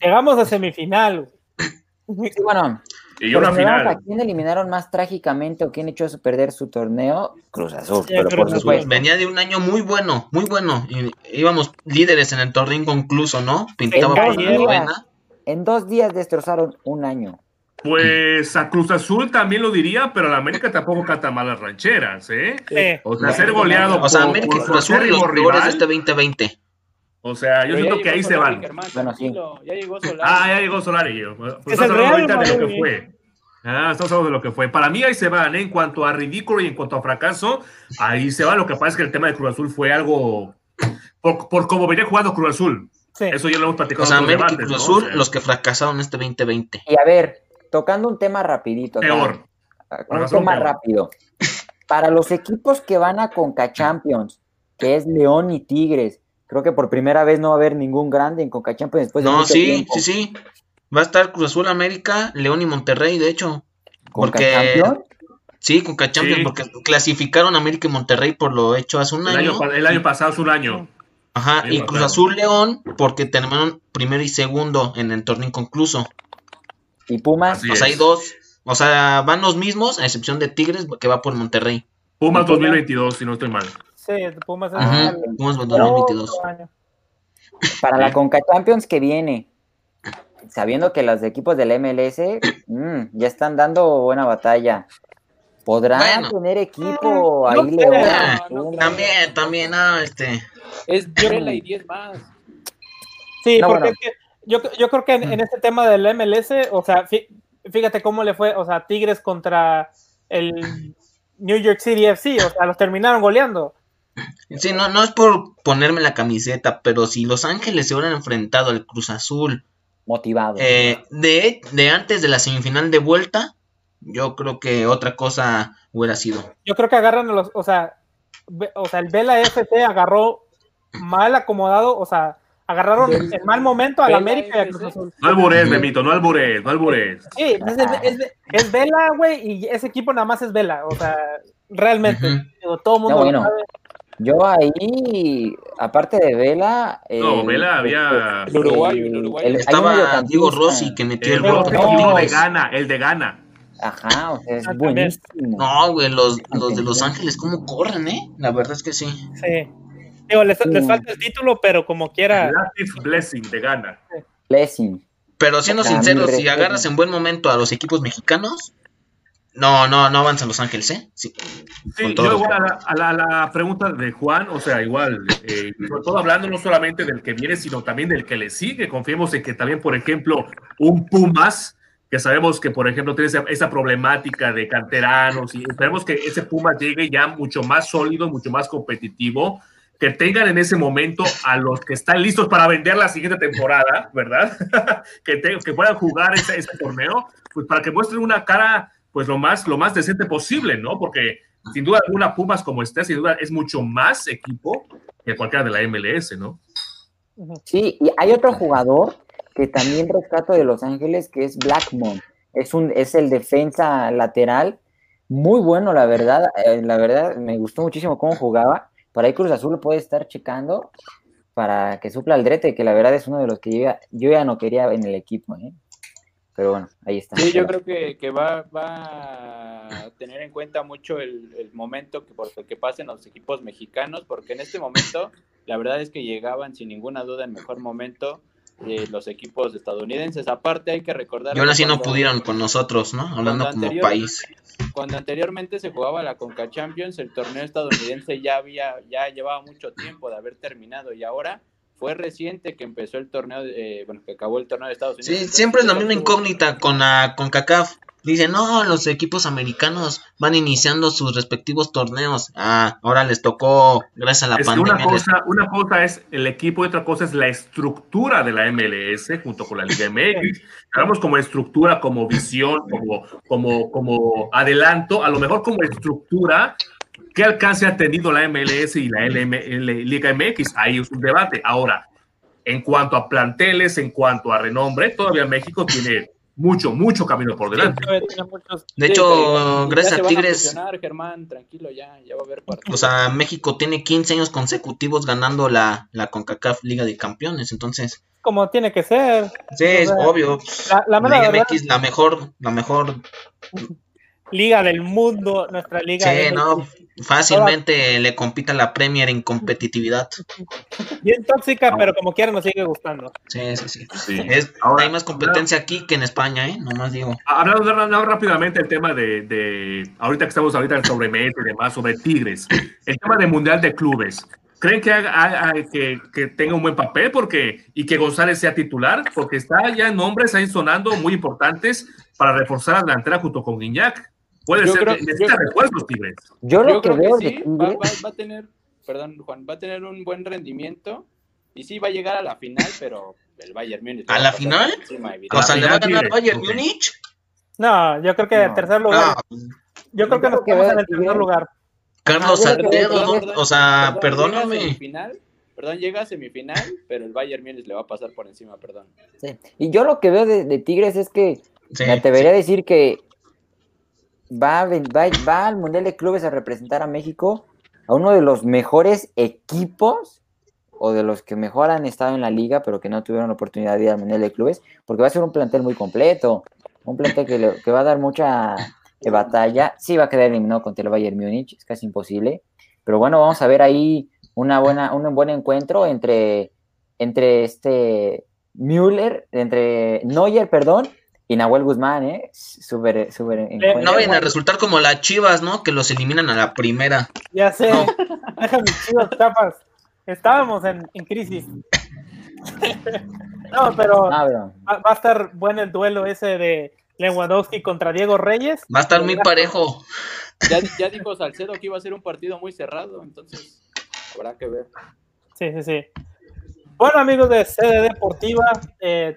Llegamos a semifinal. Sí, bueno, Y pero una final. a quién eliminaron más trágicamente o quién echó a perder su torneo, Cruz Azul, Sí, pero Cruz por Azul. Venía de un año muy bueno, muy bueno. Y íbamos líderes en el torneo inconcluso, ¿no? Pintaba dos la días. buena. En dos días destrozaron un año. Pues a Cruz Azul también lo diría, pero a la América tampoco canta malas rancheras, ¿eh? Sí. O sea, ser goleado O sea, por, América y por Cruz Azul los peores rival, de este 2020. O sea, yo Pero siento que ahí se van. Germán, Bueno, sí. Ya llegó Solari. Ah, ya llegó Solari. Pues Es estamos el hablando ahorita de lo que fue. Ah, estamos hablando de lo que fue. Para mí ahí se van, ¿eh? En cuanto a ridículo y en cuanto a fracaso, ahí se va. Lo que pasa es que el tema de Cruz Azul fue algo... Por, por cómo venía jugando Cruz Azul. Sí. Eso ya lo hemos platicado O sea, América y Cruz ¿no? Azul, O sea, los que fracasaron este 2020. Y a ver, tocando un tema rapidito. acá. Peor. un razón, tema peor. rápido. Para los equipos que van a Conca Champions, que es León y Tigres, creo que por primera vez no va a haber ningún grande en Conca Champions después de No, sí, tiempo. sí, sí. Va a estar Cruz Azul, América, León y Monterrey, de hecho. Conca Porque Champions, sí, con Champions, Sí. porque clasificaron América y Monterrey por lo hecho hace un El año. el año pasado es un año. Ajá, año y Cruz pasado. Azul León, porque terminaron primero y segundo en el torneo inconcluso. y Pumas, Así O sea, hay dos. O sea, van los mismos, a excepción de Tigres, que va por Monterrey. Pumas ¿Y Pumas? 2022, si no estoy mal. Sí, Pumas es Ajá, Pumas otro 2022. año. para la Conca Champions que viene, sabiendo que los equipos del MLS mm, ya están dando buena batalla, ¿podrán Bueno. tener equipo Mm, ahí no. León? Ah, no, no, También, también, ah, este. Es Vela y 10 más. Sí, No, porque bueno. es que yo, yo creo que en, en este tema del MLS, o sea, fí- fíjate cómo le fue, o sea, Tigres contra el New York City FC, o sea, los terminaron goleando. Sí, no, no es por ponerme la camiseta, pero si Los Ángeles se hubieran enfrentado al Cruz Azul Motivado. eh, de, de antes de la semifinal de vuelta, yo creo que otra cosa hubiera sido. Yo creo que agarran a los, o sea, o sea, el Vela FC agarró mal acomodado, o sea, agarraron en mal momento al Vela América y al FC. Cruz Azul. No albures, Memito, no albures, no albures. Sí, es, es- es- es Vela, güey, y ese equipo nada más es Vela, o sea, realmente, digo, todo el mundo No, lo bueno. sabe. Yo ahí, aparte de Vela. No, el- Vela había- El uruguayo, el Estaba. Diego Rossi que metió El el gol. no, de No, gana, el de gana. Ajá, o sea, es buenísimo. no, güey, los, los de Los Ángeles, ¿cómo corren, eh? La verdad es que sí. Sí. Digo, les, les falta el título, pero como quiera. Blessing de gana. Blessing. Pero siendo sinceros, si agarras en buen momento a los equipos mexicanos, no, no, no avanzan Los Ángeles, ¿eh? Sí, Sí, yo igual a la, a la- a la pregunta de Juan, o sea, igual, eh, sobre todo hablando no solamente del que viene, sino también del que le sigue. Confiemos en que también, por ejemplo, un Pumas, que sabemos que, por ejemplo, tiene esa, esa problemática de canteranos, y esperemos que ese Pumas llegue ya mucho más sólido, mucho más competitivo, que tengan en ese momento a los que están listos para vender la siguiente temporada, ¿verdad? que, te- que puedan jugar ese, ese torneo, pues para que muestren una cara, pues lo más, lo más decente posible, ¿no? Porque sin duda alguna Pumas como está, sin duda es mucho más equipo que cualquiera de la MLS, ¿no? Sí, y hay otro jugador que también rescato de Los Ángeles, que es Blackmon. Es, un, es el defensa lateral, muy bueno, la verdad. eh, la verdad, me gustó muchísimo cómo jugaba. Por ahí Cruz Azul lo puede estar checando para que supla al Drete, que la verdad es uno de los que yo ya, yo ya no quería en el equipo. ¿eh? Pero bueno, ahí está. Sí, yo creo que, que va, va a tener en cuenta mucho el, el momento que por el que pasen los equipos mexicanos, porque en este momento la verdad es que llegaban sin ninguna duda en mejor momento eh, los equipos estadounidenses. Aparte hay que recordar... Y aún así no pudieron con nosotros, ¿no? Hablando como país. Cuando anteriormente se jugaba la Conca Champions, el torneo estadounidense ya había, ya llevaba mucho tiempo de haber terminado y ahora fue reciente que empezó el torneo, de- eh, bueno, que acabó el torneo de Estados Unidos. Sí, Entonces, siempre es la misma incógnita con la con CACAF. Dicen, no, los equipos americanos van iniciando sus respectivos torneos. Ah, ahora les tocó, gracias a la Es que pandemia. una, les- cosa, una cosa es el equipo y otra cosa es la estructura de la MLS junto con la Liga MX. Hablamos como estructura, como visión, como, como, como adelanto, a lo mejor como estructura, ¿qué alcance ha tenido la MLS y la LM L- Liga MX? Ahí es un debate. Ahora, en cuanto a planteles, en cuanto a renombre, todavía México tiene mucho, mucho camino por delante. Muchos- De Sí, hecho, gracias a Tigres, fusionar, Germán, tranquilo, ya, ya va a haber o sea, México tiene 15 años consecutivos ganando la, la CONCACAF Liga de Campeones. Entonces, como tiene que ser. sí, es O sea, obvio. La, Liga verdad, MX, la mejor, la mejor. liga del mundo, nuestra liga. Sí, MX. no, fácilmente le compita la Premier en competitividad. Bien tóxica, pero como quiera nos sigue gustando. Sí, sí, sí. Sí. Es, Ahora, hay más competencia aquí que en España, ¿eh? Nomás digo. Hablando de- no, rápidamente el tema de, de- ahorita que estamos ahorita sobre Messi y demás, sobre Tigres, el tema del Mundial de Clubes. ¿Creen que, haga- haga- que, que tenga un buen papel porque, y que González sea titular? Porque está ya nombres ahí sonando muy importantes para reforzar a la delantera junto con Guiñac. Puede Yo ser, creo- que necesita yo- refuerzos Tigres. Yo lo Yo que creo que veo de sí, va, va- va a tener, perdón, Juan, va a tener un buen rendimiento y sí va a llegar a la final, pero el Bayern Múnich. ¿A la final? encima, O sea, ¿le va a ganar Bayern. Múnich? No, yo creo que en No. tercer lugar. No, Yo creo que nos que quedamos en el Tigres. lugar. Carlos que- Salcedo, Perdón, o sea, perdón, perdóname. semifinal, Perdón, llega a semifinal, pero el Bayern Múnich le va a pasar por encima, perdón. sí. Y yo lo que veo de, de Tigres es que Sí, me atrevería a decir que va, va, al Mundial de Clubes a representar a México a uno de los mejores equipos o de los que mejor han estado en la liga, pero que no tuvieron la oportunidad de ir al Mundial de Clubes, porque va a ser un plantel muy completo, un plantel que, que va a dar mucha eh, batalla. Sí va a quedar eliminado contra el Bayern Múnich, es casi imposible, pero bueno, vamos a ver ahí una buena, un buen encuentro entre, entre este Müller, entre Neuer, perdón, y Nahuel Guzmán, ¿eh? Súper, súper encuentro. No vayan a resultar como las chivas, ¿no? Que los eliminan a la primera. Ya sé. No. Deja mis chivas chapas. Estábamos en, en crisis. no, pero pero- va, va a estar bueno el duelo ese de Lewandowski contra Diego Reyes. Va a estar muy parejo. Ya, ya dijo Salcedo que iba a ser un partido muy cerrado, entonces habrá que ver. Sí, sí, sí. Bueno, amigos de CD Deportiva, eh,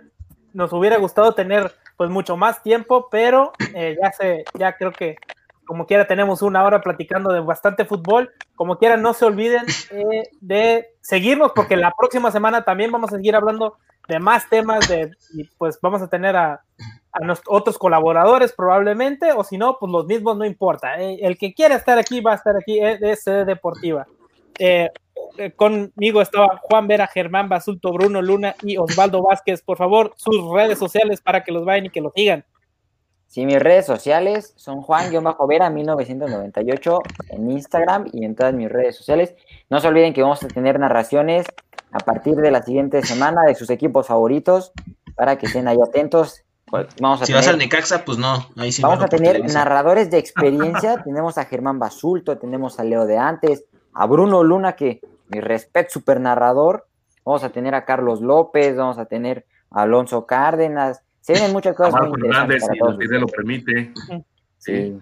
nos hubiera gustado tener pues mucho más tiempo, pero eh, ya se, ya creo que como quiera tenemos una hora platicando de bastante fútbol. Como quiera, no se olviden eh, de seguirnos porque la próxima semana también vamos a seguir hablando de más temas de, y pues vamos a tener a, a otros colaboradores probablemente, o si no, pues los mismos no importa. Eh, el que quiera estar aquí va a estar aquí eh, de CD Deportiva. Eh, eh, conmigo estaba Juan Vera, Germán Basulto, Bruno Luna y Osvaldo Vázquez. Por favor, sus redes sociales para que los vayan y que los sigan. Sí, mis redes sociales son Juan-Vera 1998 en Instagram y en todas mis redes sociales. No se olviden que vamos a tener narraciones a partir de la siguiente semana de sus equipos favoritos. para que estén ahí atentos. Pues, vamos a Si tener, vas al Necaxa, pues no. Ahí sí vamos a tener narradores de experiencia. tenemos a Germán Basulto, tenemos a Leo de antes, a Bruno Luna, que mi respeto, super narrador. Vamos a tener a Carlos López, vamos a tener a Alonso Cárdenas. Se vienen muchas cosas muy para si lo permite. Sí.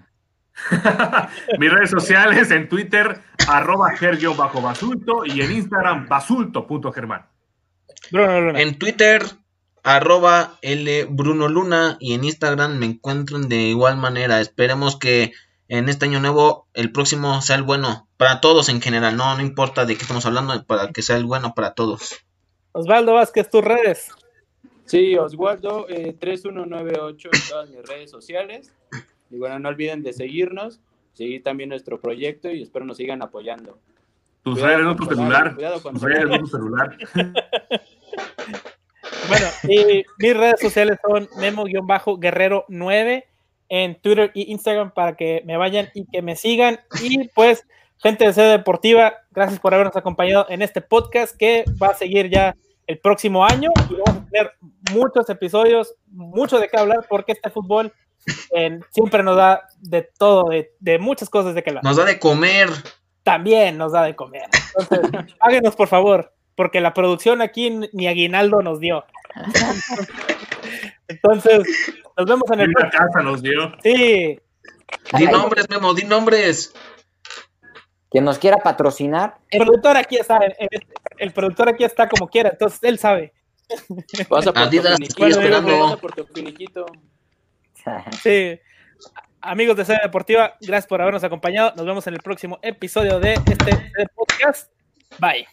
Mis redes sociales en Twitter, arroba bajo basulto y en Instagram, basulto.germán. Bruno Luna. En Twitter, arroba L Bruno Luna y en Instagram me encuentran de igual manera. Esperemos que en este año nuevo el próximo sea el bueno para todos en general. No, no importa de qué estamos hablando, para que sea el bueno para todos. Osvaldo Vázquez, tus redes. Sí, Oswaldo eh, 3198 en todas mis redes sociales. Y bueno, no olviden de seguirnos, seguir también nuestro proyecto y espero nos sigan apoyando. Tus Cuidado redes, no tu celular. cuidado con Tus redes, no tu celular. Bueno, y mis redes sociales son Memo-Guerrero9 en Twitter y Instagram para que me vayan y que me sigan. Y pues, gente de sede deportiva, gracias por habernos acompañado en este podcast que va a seguir ya el próximo año y vamos a tener muchos episodios, mucho de qué hablar porque este fútbol eh, siempre nos da de todo, de, de muchas cosas de qué hablar. Nos da de comer. También nos da de comer. Entonces, háganos por favor, porque la producción aquí ni aguinaldo nos dio. Entonces, nos vemos en el una casa nos dio. Sí, Di nombres, Memo, di nombres. Quien nos quiera patrocinar, el productor aquí está, el, el productor aquí está como quiera, entonces él sabe. Pasa por Adidas, estoy esperando. por tu. Sí. Amigos de Sede Deportiva, gracias por habernos acompañado. Nos vemos en el próximo episodio de este podcast. Bye.